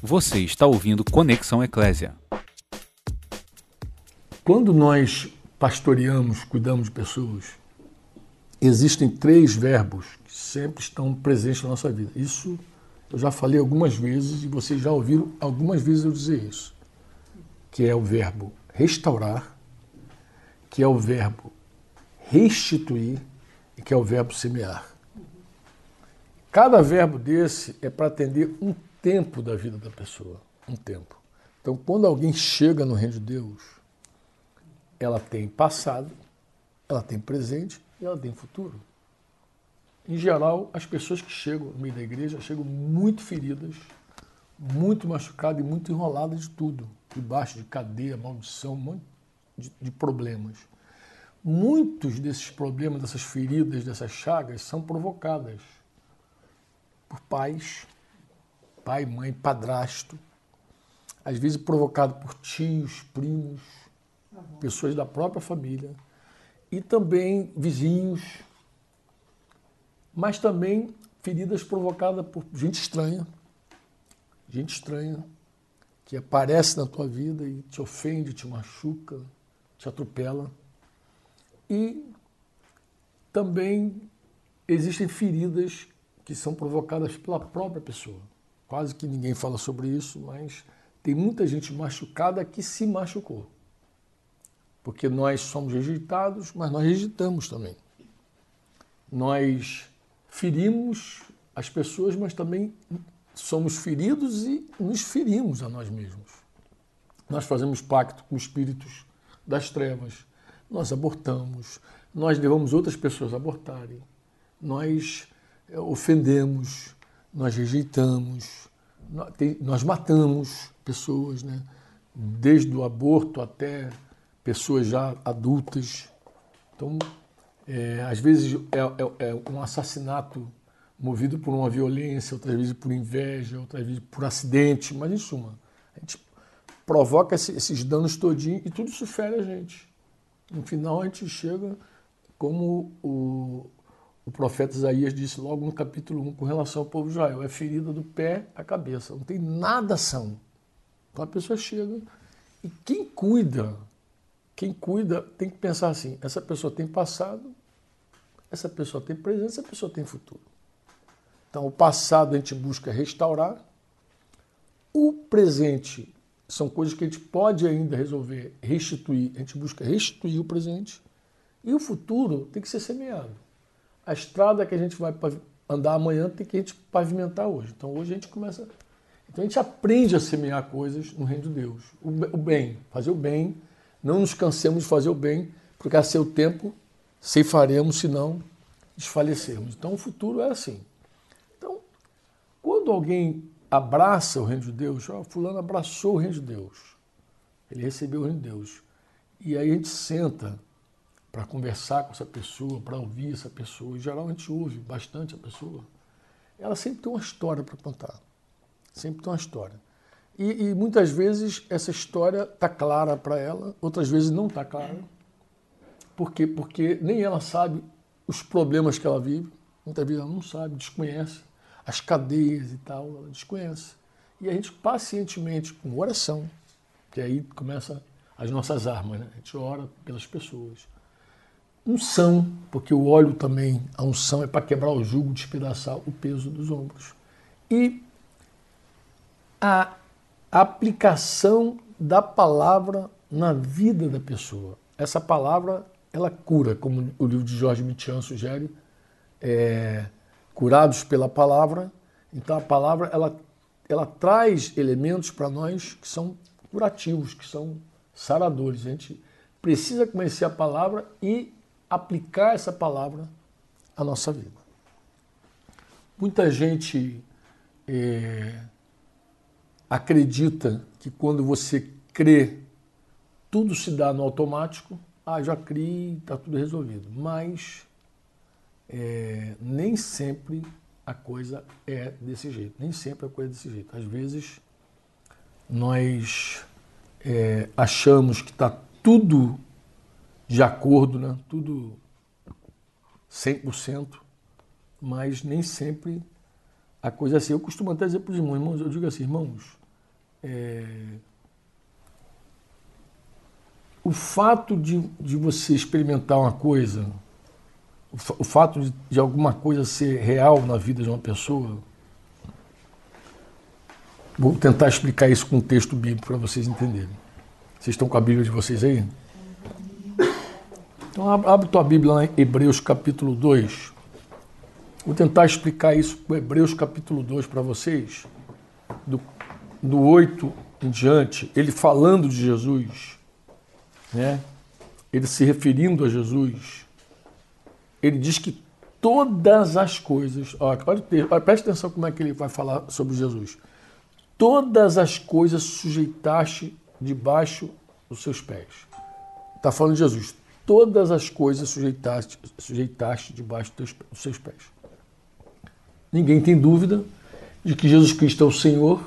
Você está ouvindo Conexão Eclésia. Quando nós pastoreamos, cuidamos de pessoas, existem três verbos que sempre estão presentes na nossa vida. Isso eu já falei algumas vezes e vocês já ouviram algumas vezes eu dizer isso. Que é o verbo restaurar, que é o verbo restituir e que é o verbo semear. Cada verbo desse é para atender um tempo da vida da pessoa, um tempo. Então, quando alguém chega no reino de Deus, ela tem passado, ela tem presente e ela tem futuro. Em geral, as pessoas que chegam no meio da igreja chegam muito feridas, muito machucadas e muito enroladas de tudo, debaixo de cadeia, maldição, de problemas. Muitos desses problemas, dessas feridas, dessas chagas, são provocadas por pais, pai, mãe, padrasto, às vezes provocado por tios, primos, pessoas da própria família e também vizinhos, mas também feridas provocadas por gente estranha, gente estranha que aparece na tua vida e te ofende, te machuca, te atropela. E também existem feridas que são provocadas pela própria pessoa. Quase que ninguém fala sobre isso, mas tem muita gente machucada que se machucou. Porque nós somos rejeitados, mas nós rejeitamos também. Nós ferimos as pessoas, mas também somos feridos e nos ferimos a nós mesmos. Nós fazemos pacto com espíritos das trevas, nós abortamos, nós levamos outras pessoas a abortarem, nós é, ofendemos, nós rejeitamos, nós matamos pessoas, né? desde o aborto até pessoas já adultas. Então, é, às vezes é, é, é, um assassinato movido por uma violência, outras vezes por inveja, outras vezes por acidente, mas em suma, a gente provoca esses danos todinhos e tudo isso fere a gente. No final a gente chega como o, o profeta Isaías disse logo no capítulo 1 com relação ao povo de Israel: é ferida do pé à cabeça, não tem nada ação. Então a pessoa chega e quem cuida, quem cuida tem que pensar assim: essa pessoa tem passado, essa pessoa tem presente, essa pessoa tem futuro. Então o passado a gente busca restaurar, o presente são coisas que a gente pode ainda resolver, restituir, a gente busca restituir o presente, e o futuro tem que ser semeado a estrada que a gente vai andar amanhã tem que a gente pavimentar hoje. Então hoje a gente começa. Então a gente aprende a semear coisas no reino de Deus. O bem, fazer o bem. Não nos cansemos de fazer o bem, porque a seu tempo ceifaremos, se não desfalecermos. Então o futuro é assim. Então, quando alguém abraça o reino de Deus, ó, fulano abraçou o reino de Deus. Ele recebeu o reino de Deus. E aí a gente senta para conversar com essa pessoa, para ouvir essa pessoa. Em geral, a gente ouve bastante a pessoa. Ela sempre tem uma história para contar. Sempre tem uma história. E, e muitas vezes essa história está clara para ela, outras vezes não está clara. Por quê? Porque nem ela sabe os problemas que ela vive. Muitas vezes ela não sabe, desconhece. As cadeias e tal, ela desconhece. E a gente pacientemente, com oração, que aí começa as nossas armas, né? A gente ora pelas pessoas unção, porque o óleo também, a unção é para quebrar o jugo, despedaçar o peso dos ombros. E a aplicação da palavra na vida da pessoa. Essa palavra, ela cura, como o livro de Jorge Mitian sugere, é, curados pela palavra. Então a palavra, ela, ela traz elementos para nós que são curativos, que são saradores. A gente precisa conhecer a palavra e aplicar essa palavra à nossa vida. Muita gente é, acredita que quando você crê, tudo se dá no automático. Ah, já criei, está tudo resolvido. Mas é, nem sempre a coisa é desse jeito. Nem sempre a coisa é desse jeito. Às vezes nós é, achamos que está tudo de acordo, né? tudo 100%, mas nem sempre a coisa é assim. Eu costumo até dizer para os irmãos, irmãos, eu digo assim, irmãos, é, o fato de, de você experimentar uma coisa, o, o fato de, de alguma coisa ser real na vida de uma pessoa, vou tentar explicar isso com um texto bíblico para vocês entenderem. Vocês estão com a Bíblia de vocês aí? Então abre tua Bíblia lá em Hebreus capítulo 2. Vou tentar explicar isso com Hebreus capítulo 2 para vocês, do, do 8 em diante, ele falando de Jesus, né? ele se referindo a Jesus, ele diz que todas as coisas, olha, olha, preste atenção como é que ele vai falar sobre Jesus. Todas as coisas sujeitaste debaixo dos seus pés. Está falando de Jesus. Todas as coisas sujeitaste, sujeitaste debaixo dos seus pés. Ninguém tem dúvida de que Jesus Cristo é o Senhor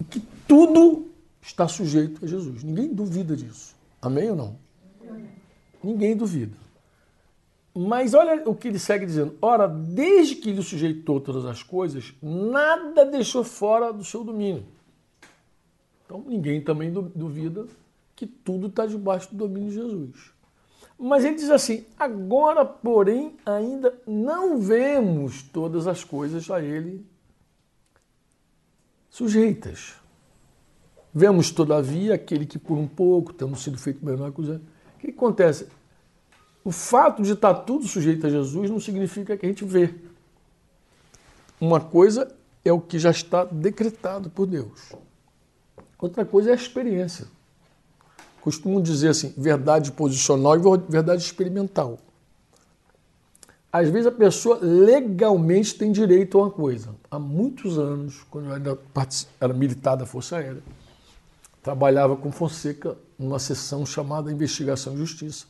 e que tudo está sujeito a Jesus. Ninguém duvida disso. Amém ou não? Ninguém duvida. Mas olha o que ele segue dizendo. Ora, desde que ele sujeitou todas as coisas, nada deixou fora do seu domínio. Então ninguém também duvida que tudo está debaixo do domínio de Jesus. Mas ele diz assim: agora, porém, ainda não vemos todas as coisas a ele sujeitas. Vemos, todavia, aquele que por um pouco, tendo sido feito menor que O que acontece? O fato de estar tudo sujeito a Jesus não significa que a gente vê. Uma coisa é o que já está decretado por Deus. Outra coisa é a experiência. Costumo dizer assim, verdade posicional e verdade experimental. Às vezes a pessoa legalmente tem direito a uma coisa. Há muitos anos, quando eu ainda era militar da Força Aérea, trabalhava com Fonseca numa sessão chamada Investigação e Justiça.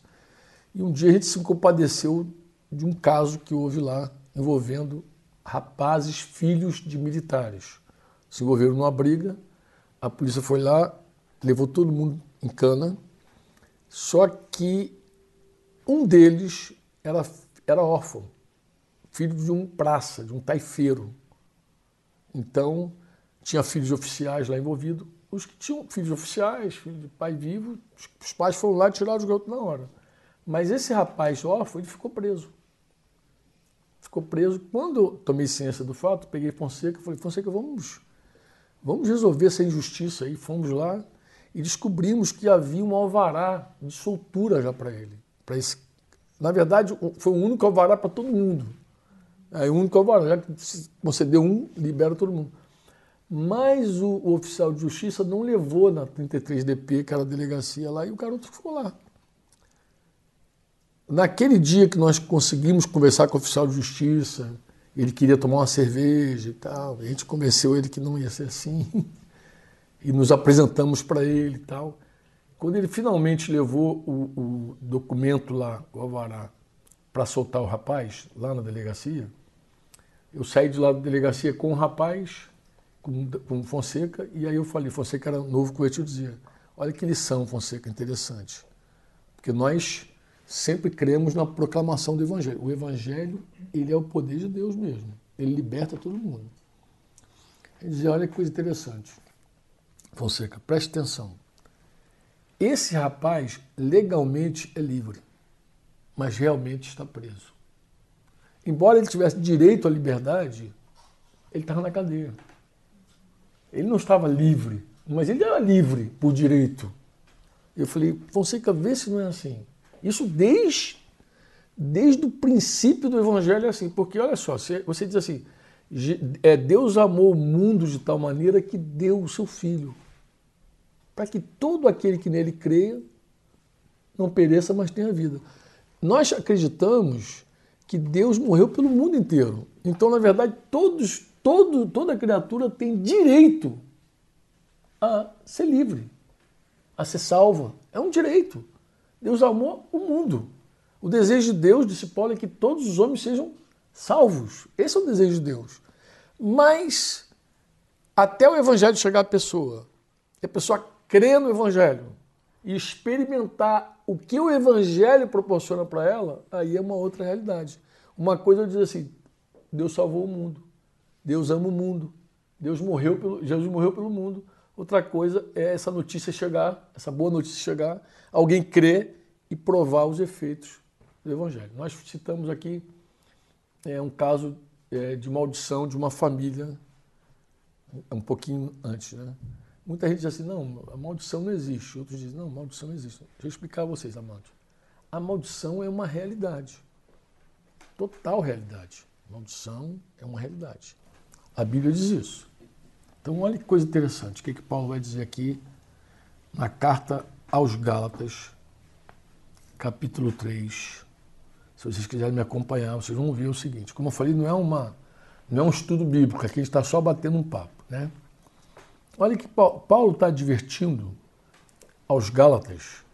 E um dia a gente se compadeceu de um caso que houve lá envolvendo rapazes, filhos de militares. Se envolveram numa briga, a polícia foi lá, levou todo mundo em cana, só que um deles era, era órfão, filho de um praça, de um taifeiro. Então, tinha filhos oficiais lá envolvidos, os que tinham filhos oficiais, filhos de pai vivo, os pais foram lá e tiraram os garotos na hora. Mas esse rapaz órfão, ele ficou preso. Ficou preso. Quando eu tomei ciência do fato, peguei Fonseca e falei, Fonseca, vamos, vamos resolver essa injustiça aí. Fomos lá e descobrimos que havia um alvará de soltura já para ele. Pra esse... Na verdade, foi o único alvará para todo mundo. É o único alvará. Já que você deu um, libera todo mundo. Mas o, o, oficial de justiça não levou na 33DP, que era a delegacia lá, e o garoto ficou lá. Naquele dia que nós conseguimos conversar com o oficial de justiça, ele queria tomar uma cerveja e tal, a gente convenceu ele que não ia ser assim, e nos apresentamos para ele e tal. Quando ele finalmente levou o, o documento lá, o alvará, para soltar o rapaz, lá na delegacia, eu saí de lá da delegacia com o rapaz, com, com Fonseca, e aí eu falei, Fonseca era novo convertido, dizia, olha que lição, Fonseca, interessante. Porque nós sempre cremos na proclamação do Evangelho. O Evangelho, ele é o poder de Deus mesmo. Ele liberta todo mundo. Ele dizia, olha que coisa interessante. Fonseca, preste atenção. Esse rapaz legalmente é livre, mas realmente está preso. Embora ele tivesse direito à liberdade, ele estava na cadeia. Ele não estava livre, mas ele era livre por direito. Eu falei, Fonseca, vê se não é assim. Isso desde, desde o princípio do Evangelho é assim. Porque olha só, você diz assim, é, Deus amou o mundo de tal maneira que deu o seu Filho, para que todo aquele que nele creia não pereça, mas tenha vida. Nós acreditamos que Deus morreu pelo mundo inteiro. Então, na verdade, todos todo, toda criatura tem direito a ser livre, a ser salva. É um direito. Deus amou o mundo. O desejo de Deus, disse Paulo, é que todos os homens sejam salvos. Esse é o desejo de Deus. Mas, até o Evangelho chegar à pessoa, e a pessoa crer no Evangelho e experimentar o que o Evangelho proporciona para ela, aí é uma outra realidade. Uma coisa eu dizer assim: Deus salvou o mundo. Deus ama o mundo. Deus morreu pelo, Jesus morreu pelo mundo. Outra coisa é essa notícia chegar, essa boa notícia chegar, alguém crer e provar os efeitos do Evangelho. Nós citamos aqui é, um caso é, de maldição de uma família um pouquinho antes. Né? Muita gente diz assim, não, a maldição não existe. Outros dizem, não, maldição não existe. Deixa eu explicar a vocês, amados. A maldição é uma realidade. Total realidade. Maldição é uma realidade. A Bíblia diz isso. Então, olha que coisa interessante. O que, que Paulo vai dizer aqui na carta aos Gálatas, capítulo 3. Se vocês quiserem me acompanhar, vocês vão ver o seguinte. Como eu falei, não é, uma, não é um estudo bíblico, aqui a gente está só batendo um papo. Né? Olha que Paulo está advertindo aos Gálatas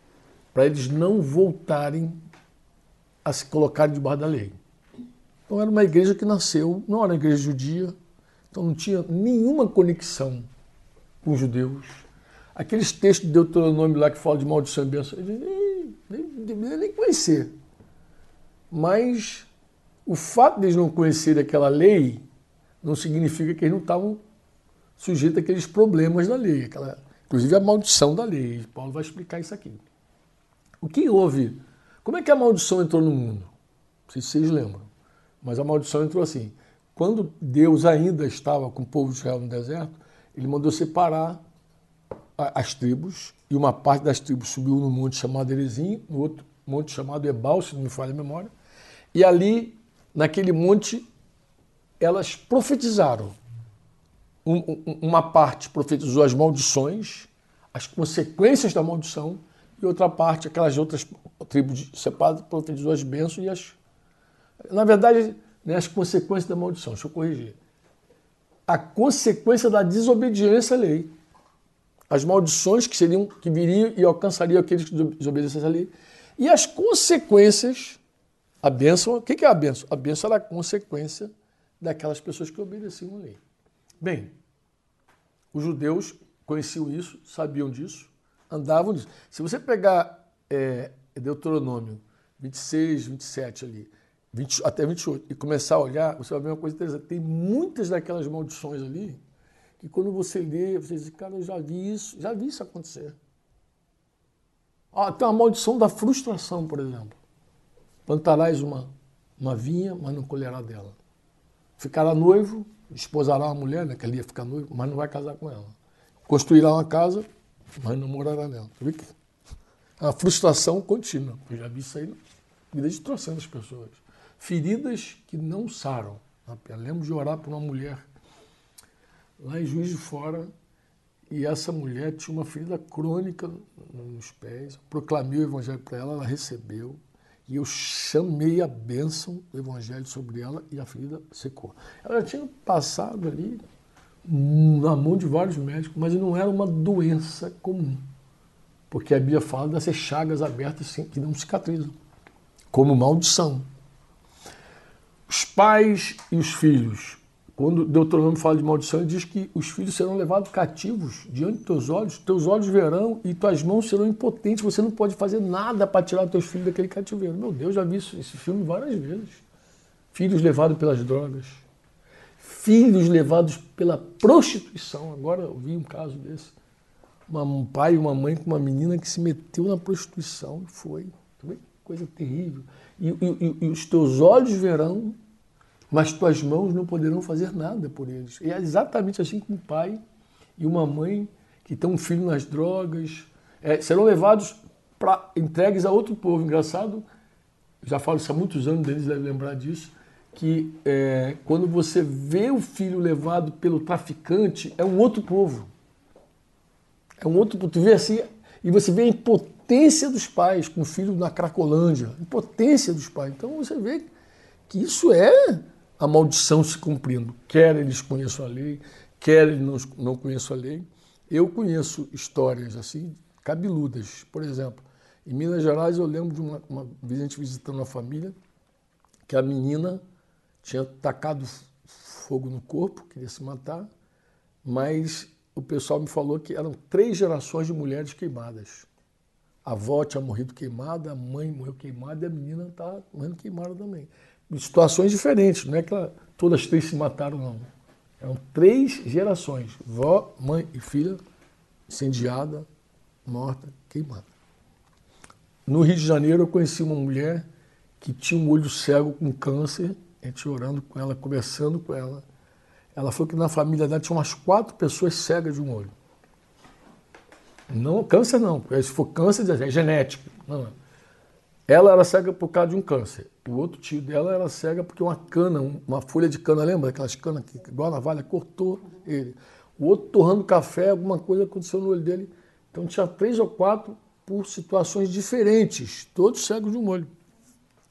para eles não voltarem a se colocarem debaixo da lei. Então era uma igreja que nasceu, não era uma igreja judia, então não tinha nenhuma conexão com os judeus. Aqueles textos de Deuteronômio lá que falam de maldição e bênção, eles nem, nem, nem, conhecer. Mas o fato de eles não conhecerem aquela lei não significa que eles não estavam sujeitos àqueles problemas da lei, aquela, inclusive a maldição da lei. Paulo vai explicar isso aqui. O que houve? Como é que a maldição entrou no mundo? Não sei se vocês lembram. Mas a maldição entrou assim. Quando Deus ainda estava com o povo de Israel no deserto, ele mandou separar as tribos, e uma parte das tribos subiu no monte chamado Erezinho, no outro monte chamado Ebal, se não me falha a memória, e ali, naquele monte, elas profetizaram. Uma parte profetizou as maldições, as consequências da maldição, e outra parte, aquelas outras tribos separadas, profetizou as bênçãos e as na verdade, né, as consequências da maldição, deixa eu corrigir. A consequência da desobediência à lei. As maldições que seriam, que viriam e alcançariam aqueles que desobedecessem à lei. E as consequências, a bênção, o que é a bênção? A bênção era a consequência daquelas pessoas que obedeciam à lei. Bem, os judeus conheciam isso, sabiam disso, andavam disso. Se você pegar é, Deuteronômio 26, 27 ali, 20, até 28, e começar a olhar, você vai ver uma coisa interessante. Tem muitas daquelas maldições ali que quando você lê, você diz, cara, eu já vi isso, já vi isso acontecer. Ah, tem uma maldição da frustração, por exemplo. Plantarás uma, uma vinha, mas não colherá dela. Ficará noivo, esposará uma mulher, né, que ele ia ficar noivo, mas não vai casar com ela. Construirá uma casa, mas não morará nela. A frustração contínua. Eu já vi isso aí desde trocentas pessoas feridas que não saram. Eu lembro de orar por uma mulher lá em Juiz de Fora e essa mulher tinha uma ferida crônica nos pés. Proclamei o evangelho para ela, ela recebeu e eu chamei a bênção do evangelho sobre ela e a ferida secou. Ela tinha passado ali na mão de vários médicos, mas não era uma doença comum. Porque a Bíblia fala dessas chagas abertas que não cicatrizam, como maldição os pais e os filhos. Quando Deuteronômio fala de maldição, ele diz que os filhos serão levados cativos diante dos teus olhos, teus olhos verão e tuas mãos serão impotentes. Você não pode fazer nada para tirar teus filhos daquele cativeiro. Meu Deus, já vi isso, esse filme várias vezes. Filhos levados pelas drogas, filhos levados pela prostituição. Agora eu vi um caso desse. Um pai e uma mãe com uma menina que se meteu na prostituição e foi. Coisa terrível. E, e, e os teus olhos verão mas tuas mãos não poderão fazer nada por eles. E é exatamente assim como um pai e uma mãe que tem um filho nas drogas é, serão levados para entregues a outro povo. Engraçado, já falo isso há muitos anos, deles devem lembrar disso, que é, quando você vê o filho levado pelo traficante, é um outro povo. É um outro povo. Tu vê assim, e você vê a impotência dos pais com o filho na Cracolândia. Impotência dos pais. Então você vê que isso é a maldição se cumprindo. Quer eles conheçam a lei, quer eles não, conheçam a lei. Eu conheço histórias assim, cabeludas. Por exemplo, em Minas Gerais eu lembro de uma, uma gente visitando uma família que a menina tinha tacado fogo no corpo, queria se matar, mas o pessoal me falou que eram três gerações de mulheres queimadas. A avó tinha morrido queimada, a mãe morreu queimada e a menina está morrendo queimada também situações diferentes, não é que ela, todas três se mataram, não. Eram três gerações, vó, mãe e filha, incendiada, morta, queimada. No Rio de Janeiro eu conheci uma mulher que tinha um olho cego com câncer, a gente orando com ela, conversando com ela. Ela falou que na família dela tinha umas quatro pessoas cegas de um olho. Não, câncer não, se for câncer é genético. Não. Ela era cega por causa de um câncer. O outro tio dela era cega porque uma cana, uma folha de cana, lembra aquelas canas que igual na valha, cortou ele. O outro torrando café, alguma coisa aconteceu no olho dele. Então tinha três ou quatro por situações diferentes, todos cegos de um olho.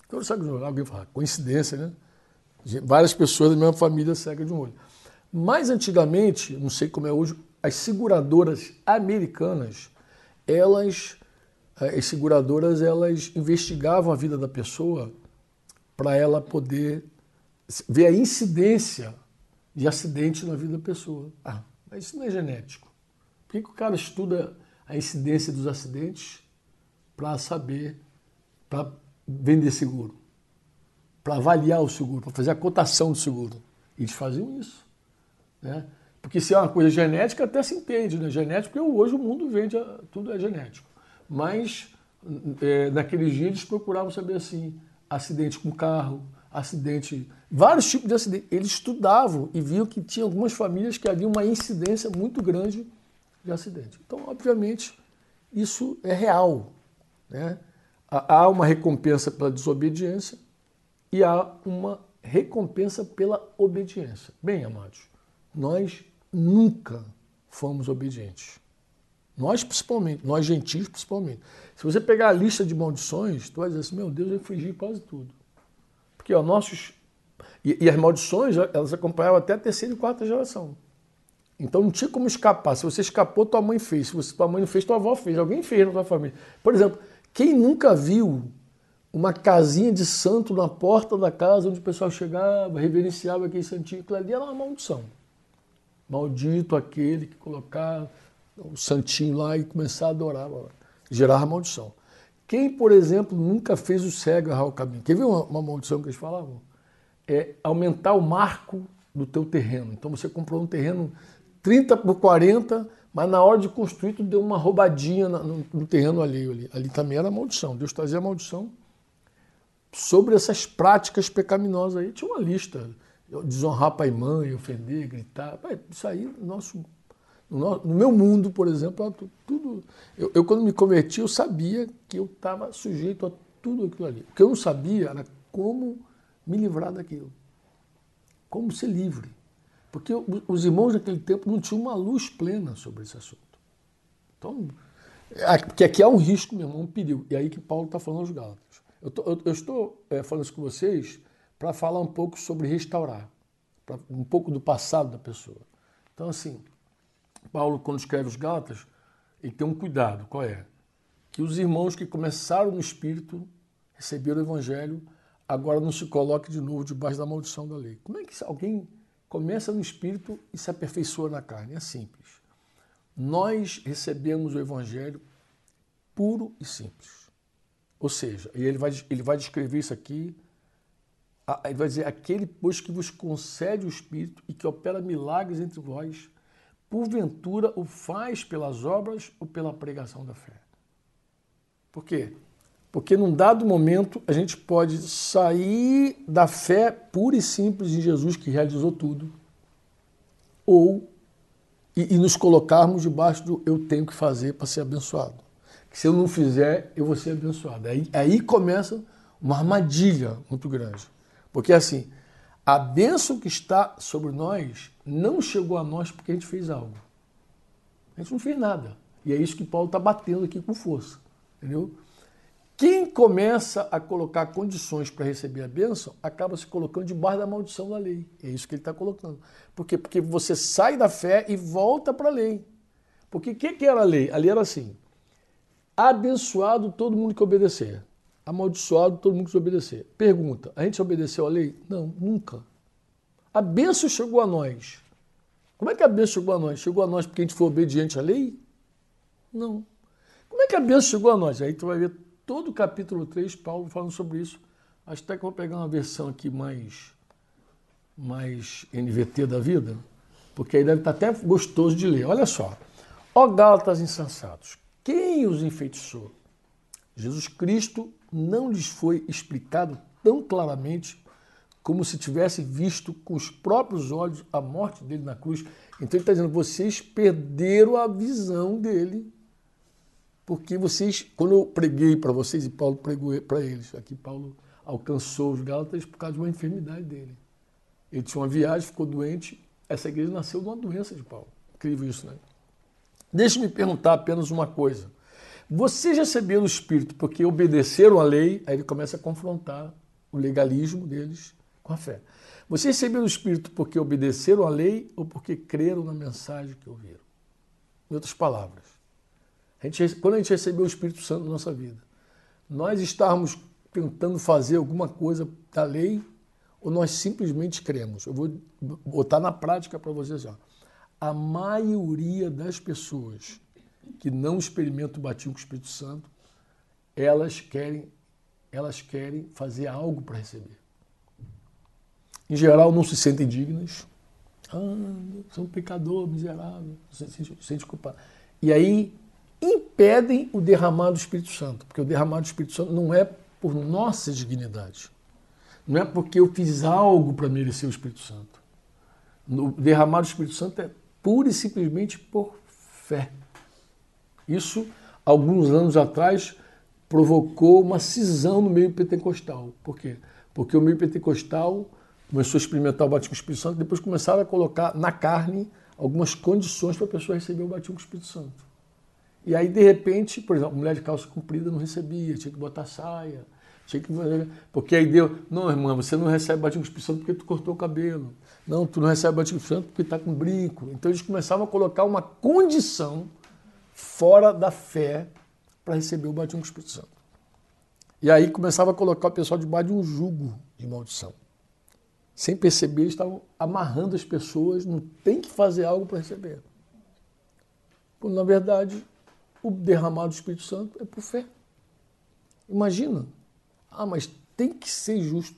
Todos cegos de um olho. Alguém fala, coincidência, né? Várias pessoas da mesma família cegas de um olho. Mais antigamente, não sei como é hoje, as seguradoras americanas, elas, as seguradoras, elas investigavam a vida da pessoa para ela poder ver a incidência de acidente na vida da pessoa. Ah, mas isso não é genético. Por que, que o cara estuda a incidência dos acidentes para saber, para vender seguro, para avaliar o seguro, para fazer a cotação do seguro? Eles faziam isso. Né? Porque se é uma coisa genética, até se entende, né? Genético, porque hoje o mundo vende, tudo é genético. Mas é, naqueles dias eles procuravam saber assim, acidente com carro, acidente, vários tipos de acidente. Eles estudavam e viam que tinha algumas famílias que havia uma incidência muito grande de acidente. Então, obviamente, isso é real. Né? Há uma recompensa pela desobediência e há uma recompensa pela obediência. Bem, amados, nós nunca fomos obedientes. Nós principalmente, nós gentios principalmente. Se você pegar a lista de maldições, tu vai dizer assim, meu Deus, eu infringi quase tudo. Porque ó, nossos. E, e, as maldições, elas acompanhavam até a terceira e quarta geração. Então não tinha como escapar. Se você escapou, tua mãe fez. Se você, tua mãe não fez, tua avó fez. Alguém fez na tua família. Por exemplo, quem nunca viu uma casinha de santo na porta da casa onde o pessoal chegava, reverenciava aquele santinho, aquilo ali era uma maldição. Maldito aquele que colocava o santinho lá e começar a adorar, gerar maldição. Quem, por exemplo, nunca fez o cego errar o caminho? Quer ver uma, uma maldição que eles falavam? É aumentar o marco do teu terreno. Então você comprou um terreno 30 por 40, mas na hora de construir tu deu uma roubadinha no, no terreno alheio ali. Ali também era maldição. Deus trazia maldição sobre essas práticas pecaminosas aí. Tinha uma lista desonrar pai e mãe, ofender, gritar. Isso aí, nosso, no, no meu mundo, por exemplo, tudo. Eu, eu, quando me converti, eu sabia que eu estava sujeito a tudo aquilo ali. O que eu não sabia era como me livrar daquilo. Como ser livre. Porque os irmãos naquele tempo não tinham uma luz plena sobre esse assunto. Então, porque aqui há um risco mesmo, um perigo. E aí que Paulo está falando aos Gálatas. Eu, tô, eu, eu estou é, falando isso com vocês para falar um pouco sobre restaurar, um pouco do passado da pessoa. Então, assim, Paulo, quando escreve os Gálatas, ele tem um cuidado, qual é? Que os irmãos que começaram no Espírito, receberam o Evangelho, agora não se coloquem de novo debaixo da maldição da lei. Como é que alguém começa no Espírito e se aperfeiçoa na carne? É simples. Nós recebemos o Evangelho puro e simples. Ou seja, ele vai, ele vai descrever isso aqui ele vai dizer, aquele, pois, que vos concede o Espírito e que opera milagres entre vós, porventura o faz pelas obras ou pela pregação da fé. Por quê? Porque num dado momento a gente pode sair da fé pura e simples em Jesus que realizou tudo, ou e, e nos colocarmos debaixo do eu tenho que fazer para ser abençoado. Que se eu não fizer, eu vou ser abençoado. Aí, aí começa uma armadilha muito grande. Porque assim, a bênção que está sobre nós não chegou a nós porque a gente fez algo. A gente não fez nada. E é isso que Paulo está batendo aqui com força. Entendeu? Quem começa a colocar condições para receber a bênção acaba se colocando debaixo da maldição da lei. É isso que ele está colocando. Por quê? Porque você sai da fé e volta para a lei. Porque o que, que era a lei? A lei era assim: abençoado todo mundo que obedecer amaldiçoado todo mundo que obedecer. Pergunta: a gente obedeceu a lei? Não, nunca. A bênção chegou a nós. Como é que a bênção chegou a nós? Chegou a nós porque a gente foi obediente à lei? Não. Como é que a bênção chegou a nós? Aí tu vai ver todo o capítulo 3, Paulo falando sobre isso. Acho até que vou pegar uma versão aqui mais, mais NVT da vida, porque aí deve estar até gostoso de ler. Olha só. Ó Gálatas insensatos, quem os enfeitiçou? Jesus Cristo não lhes foi explicado tão claramente como se tivesse visto com os próprios olhos a morte dele na cruz. Então ele está dizendo: vocês perderam a visão dele, porque vocês, quando eu preguei para vocês, e Paulo pregou para eles, aqui Paulo alcançou os Gálatas por causa de uma enfermidade dele. Ele tinha uma viagem, ficou doente. Essa igreja nasceu de uma doença de Paulo. Incrível isso, né? Deixe-me perguntar apenas uma coisa. Vocês receberam o Espírito porque obedeceram à lei, aí ele começa a confrontar o legalismo deles com a fé. Vocês receberam o Espírito porque obedeceram à lei ou porque creram na mensagem que ouviram? Em outras palavras, a gente, quando a gente recebeu o Espírito Santo na nossa vida, nós estávamos tentando fazer alguma coisa da lei ou nós simplesmente cremos? Eu vou botar na prática para vocês. Ó. A maioria das pessoas que não experimentam o batismo com o Espírito Santo, elas querem, elas querem fazer algo para receber. Em geral, não se sentem dignas. Ah, sou um pecador miserável, se sente culpado. E aí impedem o derramar do Espírito Santo, porque o derramar do Espírito Santo não é por nossa dignidade. Não é porque eu fiz algo para merecer o Espírito Santo. O derramar do Espírito Santo é pura e simplesmente por fé. Isso, alguns anos atrás, provocou uma cisão no meio pentecostal. Por quê? Porque o meio pentecostal começou a experimentar o batismo com o Espírito Santo, depois começaram a colocar na carne algumas condições para a pessoa receber o batismo com o Espírito Santo. E aí, de repente, por exemplo, mulher de calça comprida não recebia, tinha que botar saia, tinha que porque aí deu, não, irmã, você não recebe batismo com o Espírito Santo porque tu cortou o cabelo. Não, tu não recebe batismo com o Espírito Santo porque está com brinco. Então eles começavam a colocar uma condição fora da fé para receber o batismo com o Espírito Santo. E aí começava a colocar o pessoal debaixo de um jugo de maldição. Sem perceber, eles estavam amarrando as pessoas, não tem que fazer algo para receber. Quando, na verdade, o derramado do Espírito Santo é por fé. Imagina. Ah, mas tem que ser justo.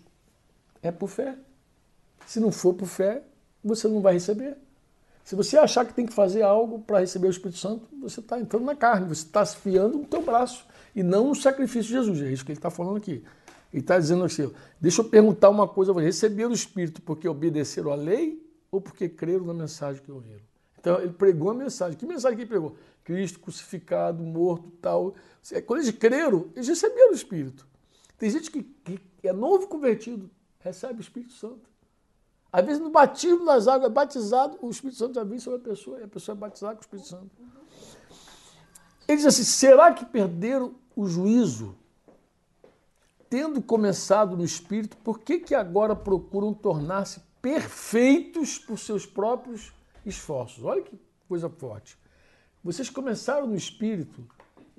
É por fé. Se não for por fé, você não vai receber. Se você achar que tem que fazer algo para receber o Espírito Santo, você está entrando na carne, você está se fiando no teu braço e não no sacrifício de Jesus. É isso que ele está falando aqui. Ele está dizendo assim: deixa eu perguntar uma coisa a você. Receberam o Espírito porque obedeceram à lei ou porque creram na mensagem que ouviram? Então, ele pregou a mensagem. Que mensagem que ele pregou? Cristo crucificado, morto, tal. Quando eles creram, eles receberam o Espírito. Tem gente que, que é novo convertido, recebe o Espírito Santo. Às vezes, no batismo nas águas, é batizado, o Espírito Santo já vem sobre a pessoa, e a pessoa é batizada com o Espírito Santo. Ele diz assim: será que perderam o juízo? Tendo começado no Espírito, por que, que agora procuram tornar-se perfeitos por seus próprios esforços. Olha que coisa forte. Vocês começaram no espírito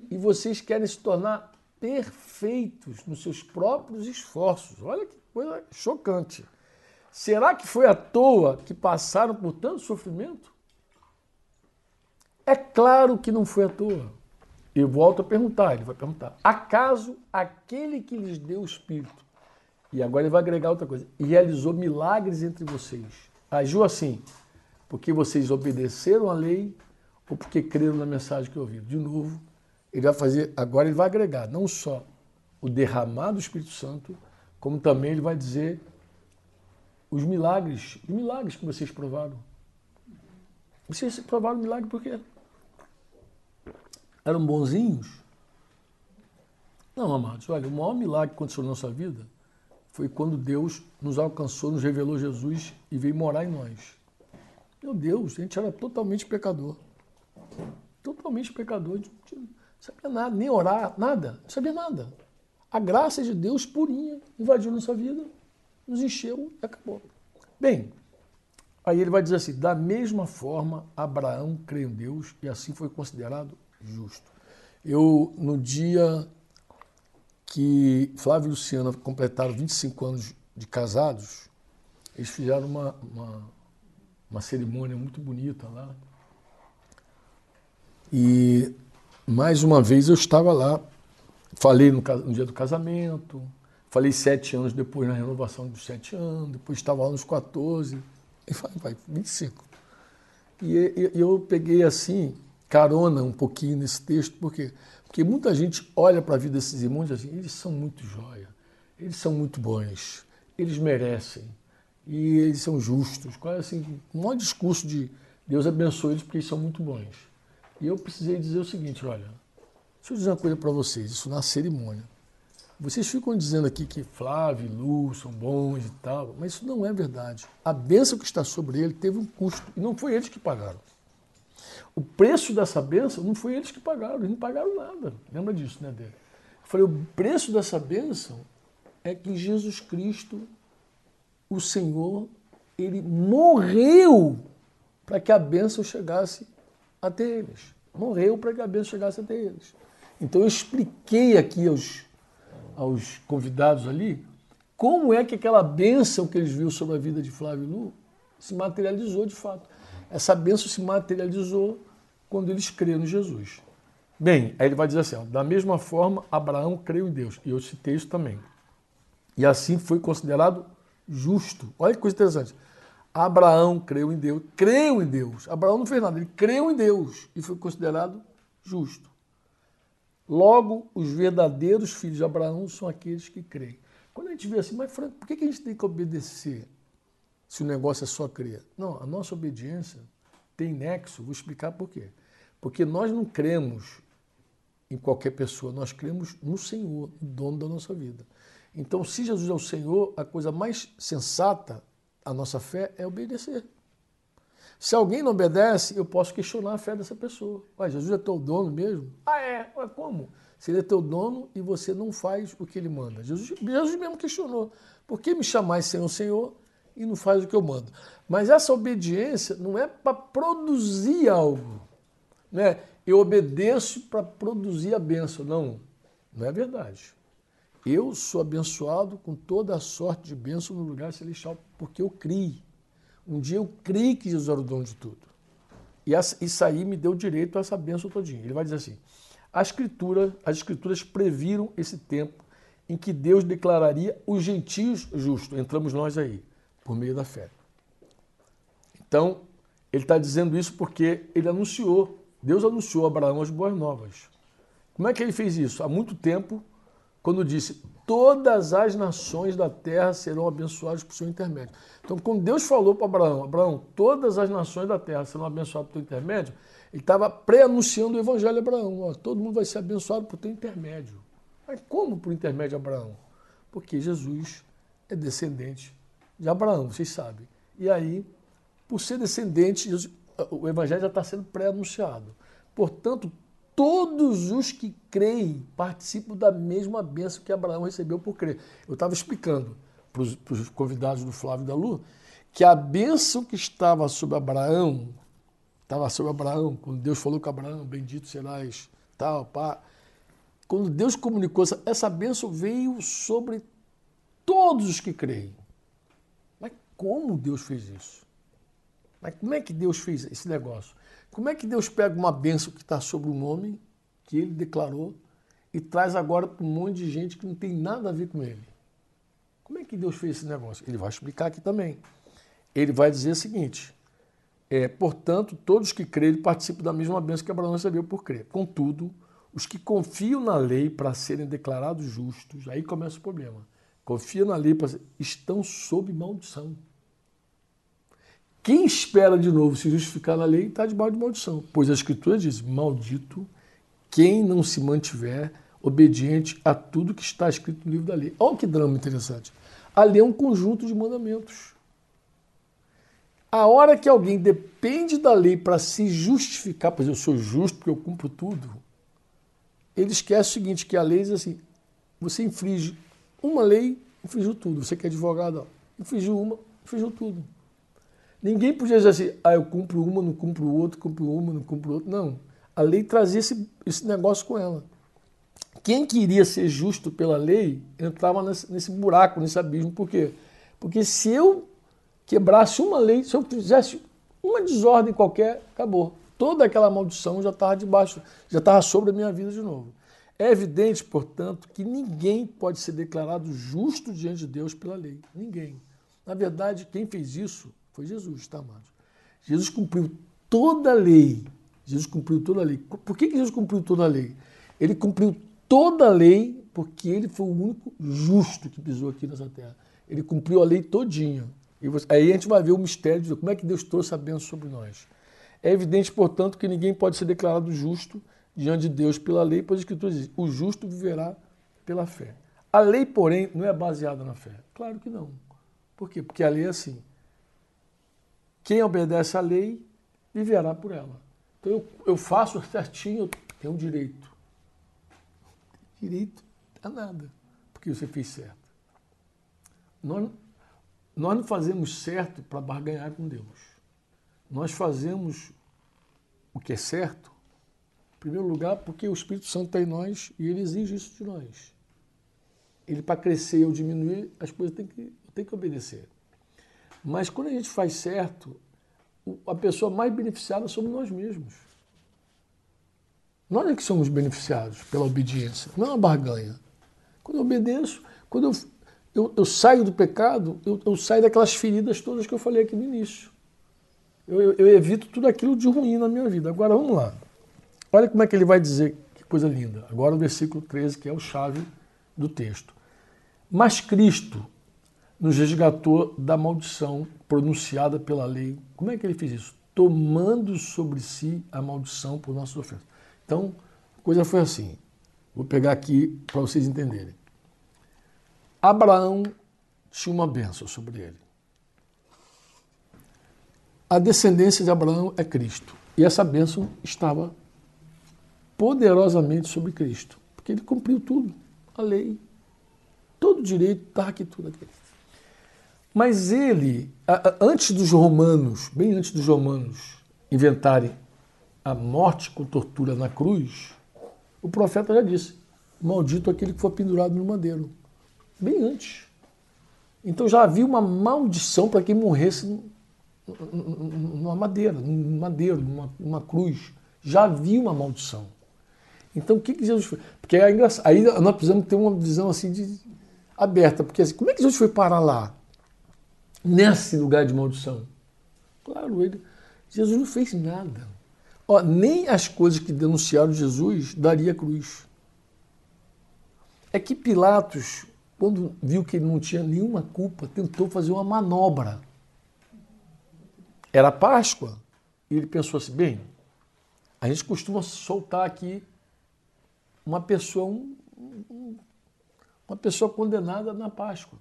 e vocês querem se tornar perfeitos nos seus próprios esforços. Olha que coisa chocante. Será que foi à toa que passaram por tanto sofrimento? É claro que não foi à toa. Eu volto a perguntar, ele vai perguntar: acaso aquele que lhes deu o Espírito, e agora ele vai agregar outra coisa, e realizou milagres entre vocês, agiu assim, porque vocês obedeceram à lei ou porque creram na mensagem que ouviram. De novo, ele vai fazer, agora ele vai agregar não só o derramar do Espírito Santo, como também ele vai dizer os milagres, os milagres que vocês provaram. Vocês provaram milagre porque eram bonzinhos? Não, amados, olha, o maior milagre que aconteceu na nossa vida foi quando Deus nos alcançou, nos revelou Jesus e veio morar em nós. Meu Deus, a gente era totalmente pecador. Totalmente pecador. Não sabia nada, nem orar, nada. Não sabia nada. A graça de Deus purinha invadiu nossa vida, nos encheu e acabou. Bem, aí ele vai dizer assim: da mesma forma, Abraão creu em Deus e assim foi considerado justo. Eu, no dia que Flávio e Luciana completaram 25 anos de casados, eles fizeram uma, uma uma cerimônia muito bonita lá. E mais uma vez eu estava lá, falei no, no dia do casamento, falei sete anos depois na renovação dos sete anos, depois estava lá nos 14, e falei, vai, 25. E, e eu peguei assim, carona um pouquinho nesse texto, por quê? Porque muita gente olha para a vida desses irmãos e diz assim, eles são muito jóia, eles são muito bons, eles merecem, e eles são justos. Qual é assim, o maior discurso de Deus abençoe eles porque eles são muito bons. E eu precisei dizer o seguinte, olha, deixa eu dizer uma coisa para vocês, isso na cerimônia. Vocês ficam dizendo aqui que Flávio e Lu são bons e tal, mas isso não é verdade. A bênção que está sobre ele teve um custo e não foi eles que pagaram. O preço dessa bênção não foi eles que pagaram, eles não pagaram nada. Lembra disso, né, dele? Eu falei, o preço dessa bênção é que Jesus Cristo, o Senhor, ele morreu para que a bênção chegasse até eles. Morreu para que a bênção chegasse até eles. Então eu expliquei aqui aos, aos convidados ali como é que aquela bênção que eles viram sobre a vida de Flávio Lu se materializou de fato. Essa bênção se materializou quando eles creram em Jesus. Bem, aí ele vai dizer assim: ó, da mesma forma, Abraão creu em Deus. E eu citei isso também. E assim foi considerado justo. Olha que coisa interessante. Abraão creu em Deus, creu em Deus. Abraão não fez nada, ele creu em Deus e foi considerado justo. Logo, os verdadeiros filhos de Abraão são aqueles que creem. Quando a gente vê assim, mas Franco, por que a gente tem que obedecer se o negócio é só crer? Não, a nossa obediência tem nexo, vou explicar por quê. Porque nós não cremos em qualquer pessoa, nós cremos no Senhor, no dono da nossa vida. Então, se Jesus é o Senhor, a coisa mais sensata, a nossa fé, é obedecer. Se alguém não obedece, eu posso questionar a fé dessa pessoa. Ué, Jesus é teu dono mesmo? Ah, é? Ué, como? Se ele é teu dono e você não faz o que ele manda. Jesus, Jesus mesmo questionou. Por que me chamais Senhor, Senhor e não faz o que eu mando? Mas essa obediência não é para produzir algo. Né? Eu obedeço para produzir a bênção. Não, não é verdade. Eu sou abençoado com toda a sorte de bênção no lugar celestial, porque eu criei. Um dia eu criei que Jesus era o dono de tudo. E isso aí me deu direito a essa bênção todinha. Ele vai dizer assim, a escritura, as escrituras previram esse tempo em que Deus declararia os gentios justos. Entramos nós aí, por meio da fé. Então, ele está dizendo isso porque ele anunciou, Deus anunciou a Abraão as boas novas. Como é que ele fez isso? Há muito tempo, quando disse: Todas as nações da terra serão abençoadas por seu intermédio. Então, quando Deus falou para Abraão: Abraão, todas as nações da terra serão abençoadas por teu intermédio, ele estava pré-anunciando o evangelho a Abraão: ó, todo mundo vai ser abençoado por teu intermédio. Mas como por intermédio de Abraão? Porque Jesus é descendente de Abraão, vocês sabem. E aí, por ser descendente, o evangelho já está sendo pré-anunciado. Portanto, todos os que creem participam da mesma bênção que Abraão recebeu por crer. Eu estava explicando para os convidados do Flávio da Lu que a bênção que estava sobre Abraão, estava sobre Abraão, quando Deus falou com Abraão, bendito serás, tal, pá. Quando Deus comunicou, essa, essa bênção veio sobre todos os que creem. Mas como Deus fez isso? Mas como é que Deus fez esse negócio? Como é que Deus pega uma bênção que está sobre um nome que ele declarou e traz agora para um monte de gente que não tem nada a ver com ele? Como é que Deus fez esse negócio? Ele vai explicar aqui também. Ele vai dizer o seguinte: é, portanto, todos que creem participam da mesma bênção que Abraão recebeu por crer. Contudo, os que confiam na lei para serem declarados justos, aí começa o problema. Confiam na lei para estão sob maldição. Quem espera de novo se justificar na lei está debaixo de maldição. Pois a Escritura diz: Maldito quem não se mantiver obediente a tudo que está escrito no livro da lei. Olha que drama interessante. A lei é um conjunto de mandamentos. A hora que alguém depende da lei para se justificar, pois eu sou justo porque eu cumpro tudo, ele esquece o seguinte, que a lei diz assim, você infringe uma lei, infringiu tudo. Você que é advogado, infringiu uma, infringiu tudo. Ninguém podia dizer assim, ah, eu cumpro uma, não cumpro outro, cumpro uma, não cumpro outro. Não. A lei trazia esse, esse negócio com ela. Quem queria ser justo pela lei entrava nesse, nesse buraco, nesse abismo. Por quê? Porque se eu quebrasse uma lei, se eu fizesse uma desordem qualquer, acabou. Toda aquela maldição já estava debaixo, já estava sobre a minha vida de novo. É evidente, portanto, que ninguém pode ser declarado justo diante de Deus pela lei. Ninguém. Na verdade, quem fez isso foi Jesus, tá, amados? Jesus cumpriu toda a lei Jesus cumpriu toda a lei. Por que Jesus cumpriu toda a lei? Ele cumpriu toda a lei porque ele foi o único justo que pisou aqui nessa terra. Ele cumpriu a lei todinha. E você, aí a gente vai ver o mistério de como é que Deus trouxe a bênção sobre nós. É evidente, portanto, que ninguém pode ser declarado justo diante de Deus pela lei, pois a Escritura diz: o justo viverá pela fé. A lei, porém, não é baseada na fé. Claro que não. Por quê? Porque a lei é assim. Quem obedece à lei viverá por ela. Então eu, eu faço certinho, eu tenho um direito. Direito a nada, porque você fez certo. Nós, nós não fazemos certo para barganhar com Deus. Nós fazemos o que é certo, em primeiro lugar, porque o Espírito Santo está em nós e ele exige isso de nós. Ele, para crescer ou diminuir, as coisas têm que, têm que obedecer. Mas quando a gente faz certo, a pessoa mais beneficiada somos nós mesmos. Nós é que somos beneficiados pela obediência, não é uma barganha. Quando eu obedeço, quando eu, eu, eu saio do pecado, eu, eu, saio daquelas feridas todas que eu falei aqui no início. Eu, evito tudo aquilo de ruim na minha vida. Agora vamos lá. Olha como é que ele vai dizer, que coisa linda. Agora o versículo 13, que é o chave do texto. Mas Cristo nos resgatou da maldição pronunciada pela lei. Como é que ele fez isso? Tomando sobre si a maldição por nossas ofensas. Então, a coisa foi assim. Vou pegar aqui para vocês entenderem. Abraão tinha uma bênção sobre ele. A descendência de Abraão é Cristo. E essa bênção estava poderosamente sobre Cristo, porque ele cumpriu tudo, a lei, todo direito, está aqui tudo aqui. Mas ele, antes dos romanos, bem antes dos romanos inventarem a morte com tortura na cruz, o profeta já disse: Maldito aquele que for pendurado no madeiro. Bem antes. Então já havia uma maldição para quem morresse numa madeira, num madeiro, numa, numa cruz. Já havia uma maldição. Então o que, que Jesus fez? Porque é engraçado. Aí nós precisamos ter uma visão assim de aberta, porque assim, como é que Jesus foi parar lá? Nesse lugar de maldição? Claro, ele, Jesus não fez nada. Ó, nem as coisas que denunciaram Jesus daria cruz. É que Pilatos, quando viu que ele não tinha nenhuma culpa, tentou fazer uma manobra. Era Páscoa. E ele pensou assim: bem, a gente costuma soltar aqui uma pessoa, um, uma pessoa condenada na Páscoa.